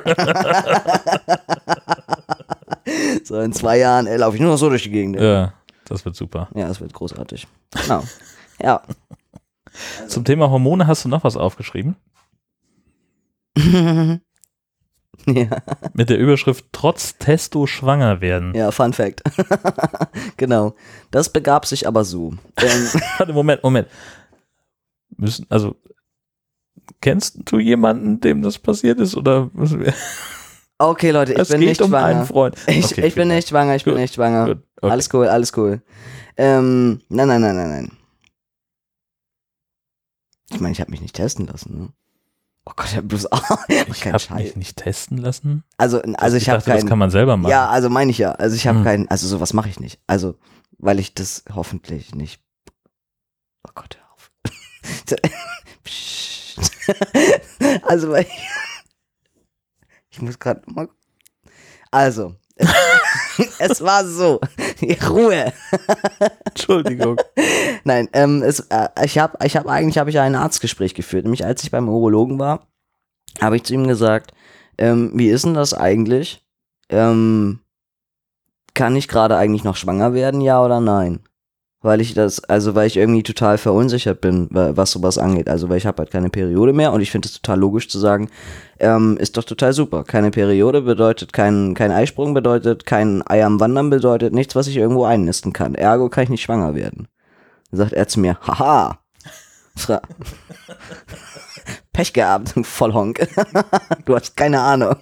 so in zwei Jahren, ey, laufe ich nur noch so durch die Gegend. ey. Ja, das wird super. Ja, das wird großartig. Genau. Ja. Zum Thema Hormone hast du noch was aufgeschrieben? ja. Mit der Überschrift Trotz Testo schwanger werden. Ja, Fun Fact. genau. Das begab sich aber so. Ähm, Warte, Moment, Moment. Müssen, also, kennst du jemanden, dem das passiert ist? Oder okay, Leute, ich Es bin geht nicht um schwanger. einen Freund. Ich, Okay, ich bin nicht schwanger, ich bin Gut, nicht schwanger. Gut, okay. Alles cool, alles cool. Ähm, nein, nein, nein, nein, nein. Ich meine, ich habe mich nicht testen lassen. Ne? Oh Gott, ich habe bloß Ich kein habe mich nicht testen lassen. Also, also ich, habe dachte, das keinen. kann man selber machen. Ja, also meine ich ja. Also ich habe Hm. keinen. Also sowas mache ich nicht. Also weil ich das hoffentlich nicht. Oh Gott, hör auf. Also weil ich, ich muss gerade mal. Also es war so. Ruhe. Entschuldigung. Nein, ähm, es, äh, ich habe ich hab, eigentlich habe ich ein Arztgespräch geführt. Nämlich als ich beim Urologen war, habe ich zu ihm gesagt, ähm, wie ist denn das eigentlich? Ähm, kann ich gerade eigentlich noch schwanger werden, ja oder nein? Weil ich das, also weil ich irgendwie total verunsichert bin, wa- was sowas angeht. Also weil ich habe halt keine Periode mehr und ich finde es total logisch zu sagen, ähm, ist doch total super. Keine Periode bedeutet kein, kein Eisprung bedeutet, kein Ei am Wandern bedeutet nichts, was ich irgendwo einnisten kann. Ergo kann ich nicht schwanger werden. Dann sagt er zu mir, haha. Fra Pech gehabt, Vollhonk. du hast keine Ahnung.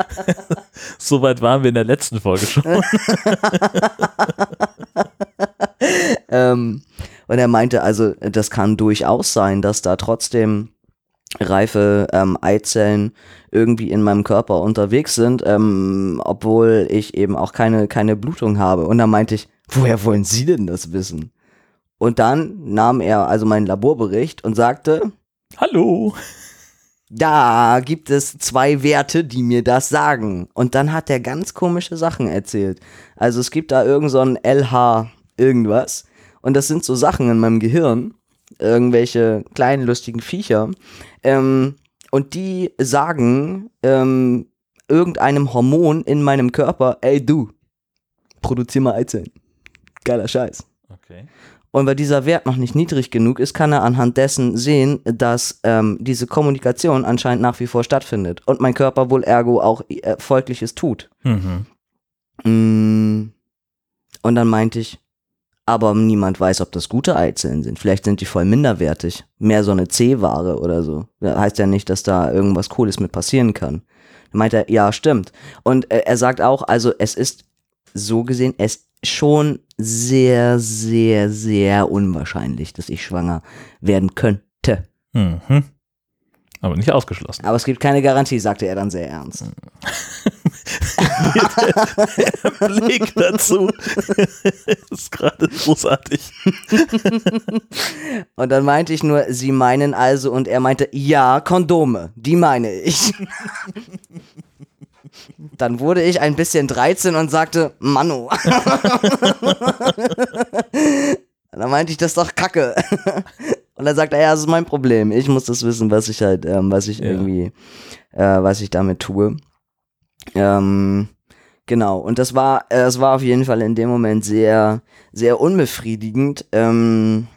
Soweit waren wir in der letzten Folge schon. ähm, und er meinte, also das kann durchaus sein, dass da trotzdem reife ähm, Eizellen irgendwie in meinem Körper unterwegs sind, ähm, obwohl ich eben auch keine, keine Blutung habe. Und dann meinte ich, woher wollen Sie denn das wissen? Und dann nahm er also meinen Laborbericht und sagte, Hallo. da gibt es zwei Werte, die mir das sagen. Und dann hat er ganz komische Sachen erzählt. Also es gibt da irgend so LH irgendwas. Und das sind so Sachen in meinem Gehirn. Irgendwelche kleinen lustigen Viecher. Ähm, und die sagen ähm, irgendeinem Hormon in meinem Körper, ey du, produzier mal Eizellen. Geiler Scheiß. Okay. Und weil dieser Wert noch nicht niedrig genug ist, kann er anhand dessen sehen, dass ähm, diese Kommunikation anscheinend nach wie vor stattfindet. Und mein Körper wohl ergo auch äh, Folgliches tut. Mhm. Mm. Und dann meinte ich, aber niemand weiß, ob das gute Eizellen sind. Vielleicht sind die voll minderwertig. Mehr so eine C-Ware oder so. Das heißt ja nicht, dass da irgendwas Cooles mit passieren kann. Dann meinte er, ja, stimmt. Und äh, er sagt auch, also es ist so gesehen, es schon sehr, sehr, sehr unwahrscheinlich, dass ich schwanger werden könnte. Mhm. Aber nicht ausgeschlossen. Aber es gibt keine Garantie, sagte er dann sehr ernst. der Blick dazu ist gerade großartig. Und dann meinte ich nur, Sie meinen also, und er meinte, ja, Kondome, die meine ich. Dann wurde ich ein bisschen 13 und sagte, Manu. dann meinte ich, das ist doch Kacke. Und dann sagt er, ja, das ist mein Problem. Ich muss das wissen, was ich halt, ähm, was ich Ja. irgendwie, äh, was ich damit tue. Ähm, genau. Und das war, äh, das war auf jeden Fall in dem Moment sehr, sehr unbefriedigend. Ähm,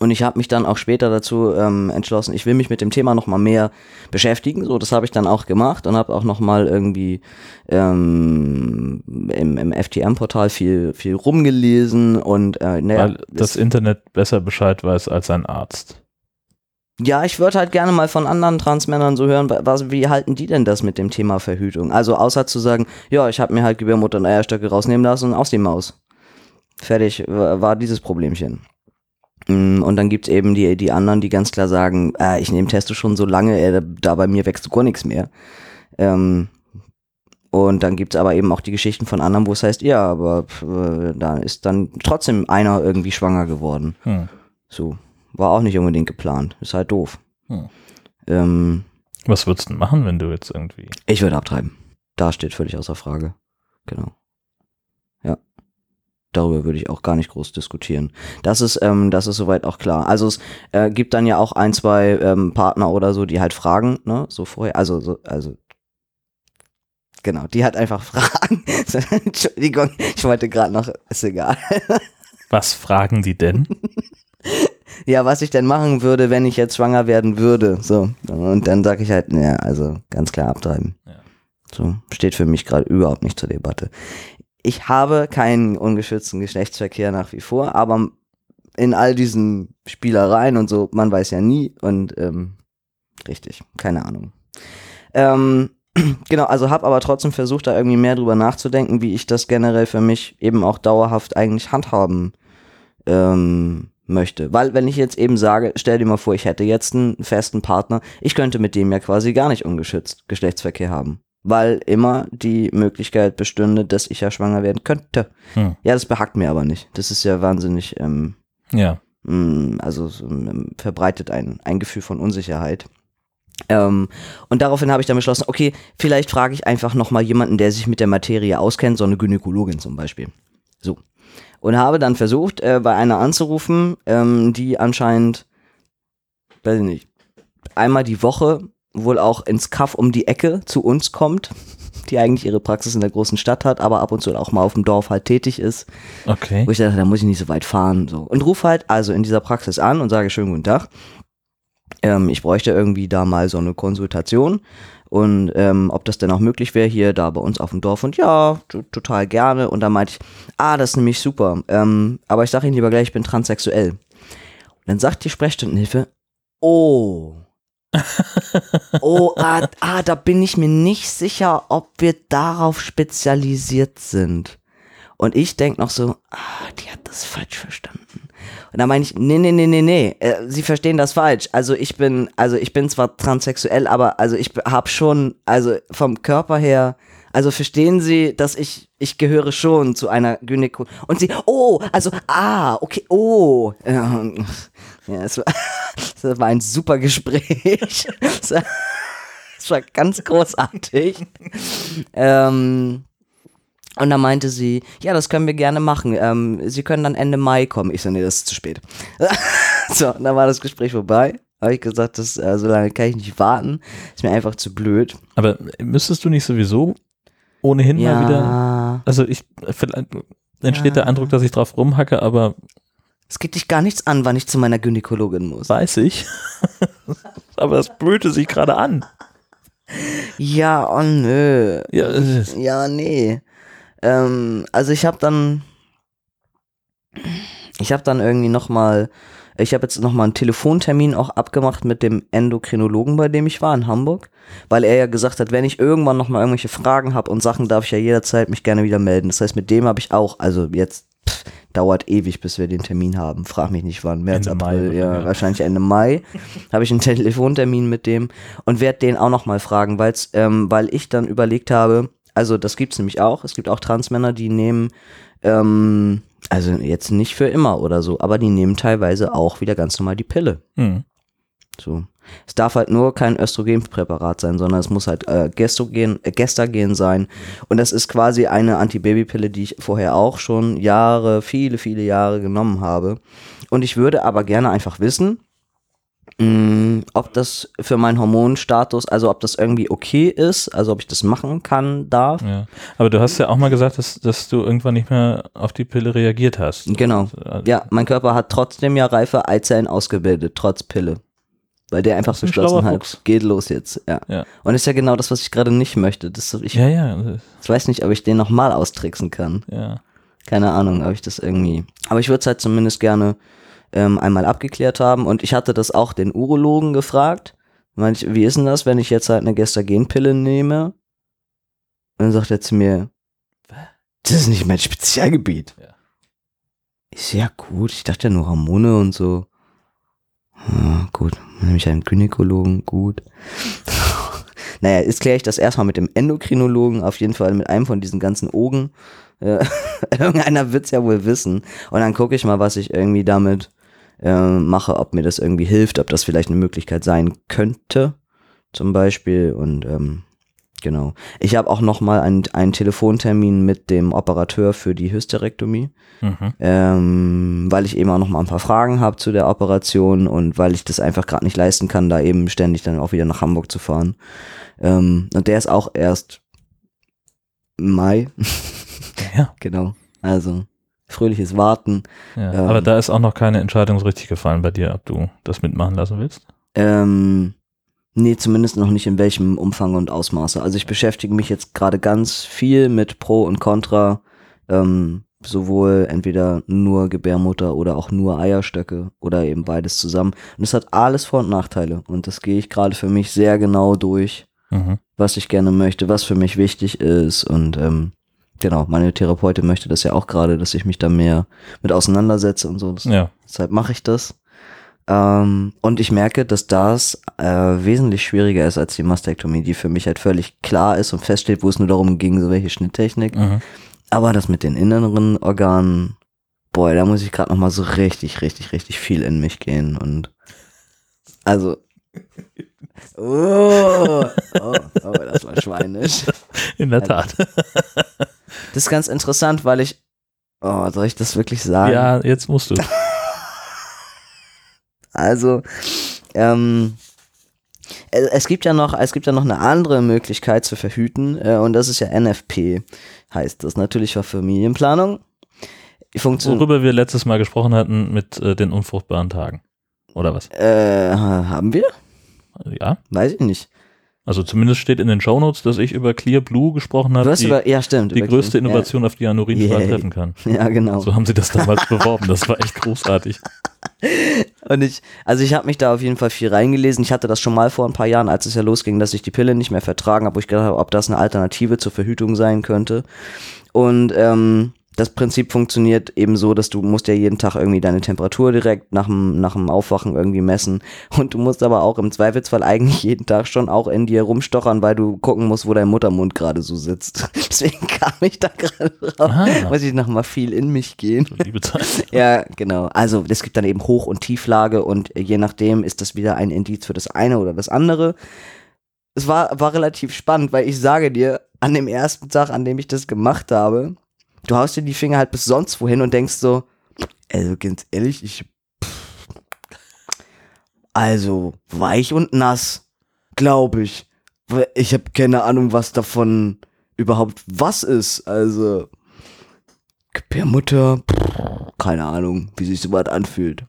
und ich habe mich dann auch später dazu ähm, entschlossen, ich will mich mit dem Thema nochmal mehr beschäftigen. So, das habe ich dann auch gemacht und habe auch nochmal irgendwie ähm, im, im FTM-Portal viel, viel rumgelesen und äh, naja, Weil das Internet besser Bescheid weiß als ein Arzt. Ja, ich würde halt gerne mal von anderen Transmännern so hören, wa- was, wie halten die denn das mit dem Thema Verhütung? Also außer zu sagen, ja, ich habe mir halt Gebärmutter und Eierstöcke rausnehmen lassen und aus die Maus. Fertig wa- war dieses Problemchen. Mm, Und dann gibt's eben die, die anderen, die ganz klar sagen, äh, ich nehme Testo schon so lange, äh, da bei mir wächst gar nichts mehr. Ähm, und dann gibt's aber eben auch die Geschichten von anderen, wo es heißt, ja, aber äh, da ist dann trotzdem einer irgendwie schwanger geworden. Hm. So. War auch nicht unbedingt geplant. Ist halt doof. Hm. Ähm, Was würdest du denn machen, wenn du jetzt irgendwie. ich würde abtreiben. Da steht völlig außer Frage. Genau. Ja. Darüber würde ich auch gar nicht groß diskutieren. Das ist, ähm, das ist soweit auch klar. Also es äh, gibt dann ja auch ein, zwei ähm, Partner oder so, die halt fragen, ne, so vorher, also, so, also genau, die halt einfach fragen. Entschuldigung, ich wollte gerade noch, ist egal. Was fragen die denn? ja, was ich denn machen würde, wenn ich jetzt schwanger werden würde. So. Und dann sage ich halt, naja, also ganz klar abtreiben. Ja. So, steht für mich gerade überhaupt nicht zur Debatte. Ich habe keinen ungeschützten Geschlechtsverkehr nach wie vor, aber in all diesen Spielereien und so, man weiß ja nie und ähm, richtig, keine Ahnung. Ähm, genau, also habe aber trotzdem versucht, da irgendwie mehr drüber nachzudenken, wie ich das generell für mich eben auch dauerhaft eigentlich handhaben ähm, möchte. Weil, wenn ich jetzt eben sage, stell dir mal vor, ich hätte jetzt einen festen Partner, ich könnte mit dem ja quasi gar nicht ungeschützt Geschlechtsverkehr haben. Weil immer die Möglichkeit bestünde, dass ich ja schwanger werden könnte. Hm. Ja, das behagt mir aber nicht. Das ist ja wahnsinnig, ähm, Ja. mh, also so, ähm, verbreitet ein, ein Gefühl von Unsicherheit. Ähm, und daraufhin habe ich dann beschlossen, okay, vielleicht frage ich einfach nochmal jemanden, der sich mit der Materie auskennt, so eine Gynäkologin zum Beispiel. So. Und habe dann versucht, äh, bei einer anzurufen, ähm, die anscheinend, weiß ich nicht, einmal die Woche wohl auch ins Kaff um die Ecke zu uns kommt, die eigentlich ihre Praxis in der großen Stadt hat, aber ab und zu auch mal auf dem Dorf halt tätig ist. Okay. Wo ich dachte, da muss ich nicht so weit fahren. So. Und rufe halt also in dieser Praxis an und sage schönen guten Tag. Ähm, ich bräuchte irgendwie da mal so eine Konsultation und ähm, ob das denn auch möglich wäre hier da bei uns auf dem Dorf. Und ja, total gerne. Und dann meinte ich, ah, das ist nämlich super. Ähm, aber ich sage Ihnen lieber gleich, ich bin transsexuell. Und dann sagt die Sprechstundenhilfe, oh. Oh, ah, ah, da bin ich mir nicht sicher, ob wir darauf spezialisiert sind. Und ich denk noch so, ah, die hat das falsch verstanden. Und dann meine ich, nee, nee, nee, nee, nee, äh, sie verstehen das falsch. Also ich bin, also ich bin zwar transsexuell, aber also ich habe schon, also vom Körper her, also verstehen Sie, dass ich, ich gehöre schon zu einer Gynäko. Und sie, oh, also, ah, okay, oh. Ähm, Ja, es war, es war ein super Gespräch. Es war, es war ganz großartig. Ähm, und dann meinte sie, ja, das können wir gerne machen. Ähm, sie können dann Ende Mai kommen. Ich so, nee, das ist zu spät. so, dann war das Gespräch vorbei. Habe ich gesagt, das, äh, so lange kann ich nicht warten. Ist mir einfach zu blöd. Aber müsstest du nicht sowieso ohnehin mal wieder. Ja, Also ich, vielleicht entsteht Ja. der Eindruck, dass ich drauf rumhacke, aber es geht dich gar nichts an, wann ich zu meiner Gynäkologin muss. weiß ich. aber das blöte sich gerade an. Ja, oh nö. Ja, es ist- Ja, nee. Ähm, also ich habe dann, ich habe dann irgendwie noch mal, ich habe jetzt noch mal einen Telefontermin auch abgemacht mit dem Endokrinologen, bei dem ich war in Hamburg, weil er ja gesagt hat, wenn ich irgendwann noch mal irgendwelche Fragen habe und Sachen, darf ich ja jederzeit mich gerne wieder melden. Das heißt, mit dem habe ich auch, also jetzt pff, dauert ewig, bis wir den Termin haben. Frag mich nicht wann, März, Ende Mai April, oder ja, ja. wahrscheinlich Ende Mai habe ich einen Telefontermin mit dem und werde den auch noch mal fragen, weil's, ähm, weil ich dann überlegt habe, Also das gibt's nämlich auch. Es gibt auch Transmänner, die nehmen, ähm, also jetzt nicht für immer oder so, aber die nehmen teilweise auch wieder ganz normal die Pille. Hm. So. Es darf halt nur kein Östrogenpräparat sein, sondern es muss halt äh, Gestogen, äh, Gestagen sein. Und das ist quasi eine Antibabypille, die ich vorher auch schon Jahre, viele, viele Jahre genommen habe. Und ich würde aber gerne einfach wissen, mh, ob das für meinen Hormonstatus, also ob das irgendwie okay ist, also ob ich das machen kann, darf. Ja. Aber du hast ja auch mal gesagt, dass, dass du irgendwann nicht mehr auf die Pille reagiert hast. Genau. Also, Ja, mein Körper hat trotzdem ja reife Eizellen ausgebildet, trotz Pille. Weil der einfach beschlossen hat, Fuchs. geht los jetzt. Ja. Ja. Und ist ja genau das, was ich gerade nicht möchte. Das, ich, Ja, ja, ich weiß nicht, ob ich den nochmal austricksen kann. ja. Keine Ahnung, ob ich das irgendwie. Aber ich würde es halt zumindest gerne ähm, einmal abgeklärt haben. Und ich hatte das auch den Urologen gefragt. Meinte ich, wie ist denn das, wenn ich jetzt halt eine Gestagenpille nehme? Und dann sagt er zu mir, das ist nicht mein Spezialgebiet. Ja. Ist ja gut, ich dachte ja nur Hormone und so. Ja, gut, dann nehme ich einen Gynäkologen, gut. naja, jetzt kläre ich das erstmal mit dem Endokrinologen, auf jeden Fall mit einem von diesen ganzen Ogen. Äh, Irgendeiner wird's ja wohl wissen. Und dann gucke ich mal, was ich irgendwie damit äh, mache, ob mir das irgendwie hilft, ob das vielleicht eine Möglichkeit sein könnte, zum Beispiel. Und ähm, genau. Ich habe auch noch mal einen, einen Telefontermin mit dem Operateur für die Hysterektomie, Mhm. ähm, weil ich eben auch noch mal ein paar Fragen habe zu der Operation und weil ich das einfach gerade nicht leisten kann, da eben ständig dann auch wieder nach Hamburg zu fahren. Ähm, und der ist auch erst Mai, Ja, genau. Also fröhliches Warten. ja. Ähm. Aber da ist auch noch keine Entscheidung so richtig gefallen bei dir, ob du das mitmachen lassen willst. Ähm, nee, zumindest noch nicht in welchem Umfang und Ausmaße. Also ich beschäftige mich jetzt gerade ganz viel mit Pro und Contra, ähm, sowohl entweder nur Gebärmutter oder auch nur Eierstöcke oder eben beides zusammen. Und es hat alles Vor- und Nachteile. Und das gehe ich gerade für mich sehr genau durch, Mhm. was ich gerne möchte, was für mich wichtig ist. Und ähm, genau, meine Therapeutin möchte das ja auch gerade, dass ich mich da mehr mit auseinandersetze und so. Ja, Deshalb mache ich das. Ähm, und ich merke, dass das äh, wesentlich schwieriger ist als die Mastektomie, die für mich halt völlig klar ist und feststeht, wo es nur darum ging, so welche Schnitttechnik. mhm. Aber das mit den inneren Organen, boah, da muss ich gerade noch mal so richtig, richtig, richtig viel in mich gehen und also oh, oh, oh, das war schweinisch. in der Tat. Das ist ganz interessant, weil ich oh, soll ich das wirklich sagen? Ja, jetzt musst du. Also, ähm, äh, es gibt ja noch, es gibt ja noch eine andere Möglichkeit zu verhüten, äh, und das ist ja NFP, heißt das natürlich für Familienplanung. Funktion, Worüber wir letztes Mal gesprochen hatten mit äh, den unfruchtbaren Tagen. Oder was? äh, haben wir? Ja. Weiß ich nicht. Also zumindest steht in den Shownotes, dass ich über Clear Blue gesprochen Du habe, hast die, über, ja, stimmt. die größte ja, Innovation, auf die Urinstrahl Yay. treffen kann. Ja, genau. So haben sie das damals beworben. Das war echt großartig. Und ich, also ich habe mich da auf jeden Fall viel reingelesen. Ich hatte das schon mal vor ein paar Jahren, als es ja losging, dass ich die Pille nicht mehr vertragen habe, wo ich gedacht habe, ob das eine Alternative zur Verhütung sein könnte. Und ähm, das Prinzip funktioniert eben so, dass du musst ja jeden Tag irgendwie deine Temperatur direkt nach dem, nach dem Aufwachen irgendwie messen. Und du musst aber auch im Zweifelsfall eigentlich jeden Tag schon auch in dir rumstochern, weil du gucken musst, wo dein Muttermund gerade so sitzt. Deswegen kam ich da gerade drauf. Ah. Muss ich noch mal viel in mich gehen. Liebe Zeit. Ja, genau. Also es gibt dann eben Hoch- und Tieflage und je nachdem ist das wieder ein Indiz für das eine oder das andere. Es war, war relativ spannend, weil ich sage dir, an dem ersten Tag, an dem ich das gemacht habe, du haust dir die Finger halt bis sonst wohin und denkst so, also ganz ehrlich, ich. Also weich und nass, glaube ich. Ich habe keine Ahnung, was davon überhaupt was ist. Also Gebärmutter, pff, keine Ahnung, wie sich sowas anfühlt.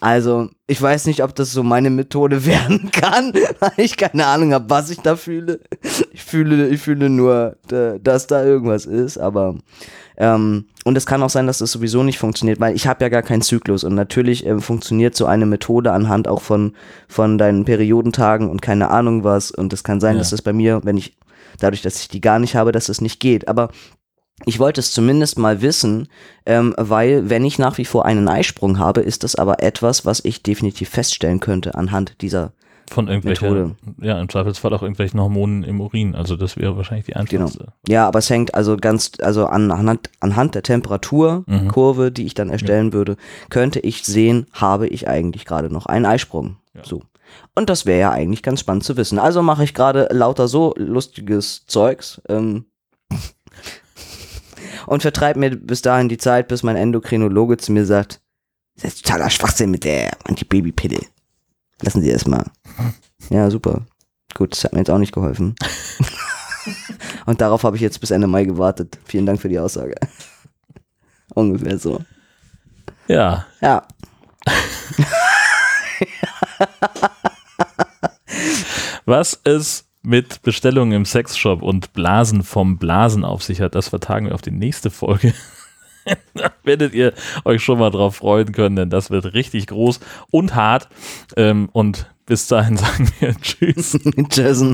Also, ich weiß nicht, ob das so meine Methode werden kann, weil ich keine Ahnung habe, was ich da fühle. Ich fühle, ich fühle nur, da- dass da irgendwas ist, aber ähm, und es kann auch sein, dass das sowieso nicht funktioniert, weil ich habe ja gar keinen Zyklus und natürlich ähm, funktioniert so eine Methode anhand auch von von deinen Periodentagen und keine Ahnung was und es kann sein, Ja. dass das bei mir, wenn ich dadurch, dass ich die gar nicht habe, dass es nicht geht, aber ich wollte es zumindest mal wissen, ähm, weil wenn ich nach wie vor einen Eisprung habe, ist das aber etwas, was ich definitiv feststellen könnte anhand dieser von irgendwelchen, Methode. ja, im Zweifelsfall auch irgendwelchen Hormonen im Urin. Also das wäre wahrscheinlich die einfachste. Ja, aber es hängt also ganz, also an, anhand, anhand der Temperaturkurve, die ich dann erstellen würde, könnte ich sehen, habe ich eigentlich gerade noch einen Eisprung. Ja. So. Und das wäre ja eigentlich ganz spannend zu wissen. Also mache ich gerade lauter so lustiges Zeugs ähm, und vertreibe mir bis dahin die Zeit, bis mein Endokrinologe zu mir sagt, das ist totaler Schwachsinn mit der Antibabypille. Lassen Sie das mal. Ja, super. Gut, das hat mir jetzt auch nicht geholfen. Und darauf habe ich jetzt bis Ende Mai gewartet. Vielen Dank für die Aussage. Ungefähr so. Ja, Ja. was es mit Bestellungen im Sexshop und Blasen vom Blasen auf sich hat, das vertagen wir auf die nächste Folge. da werdet ihr euch schon mal drauf freuen können, denn das wird richtig groß und hart. Ähm, und bis dahin sagen wir Tschüss. Tschüss.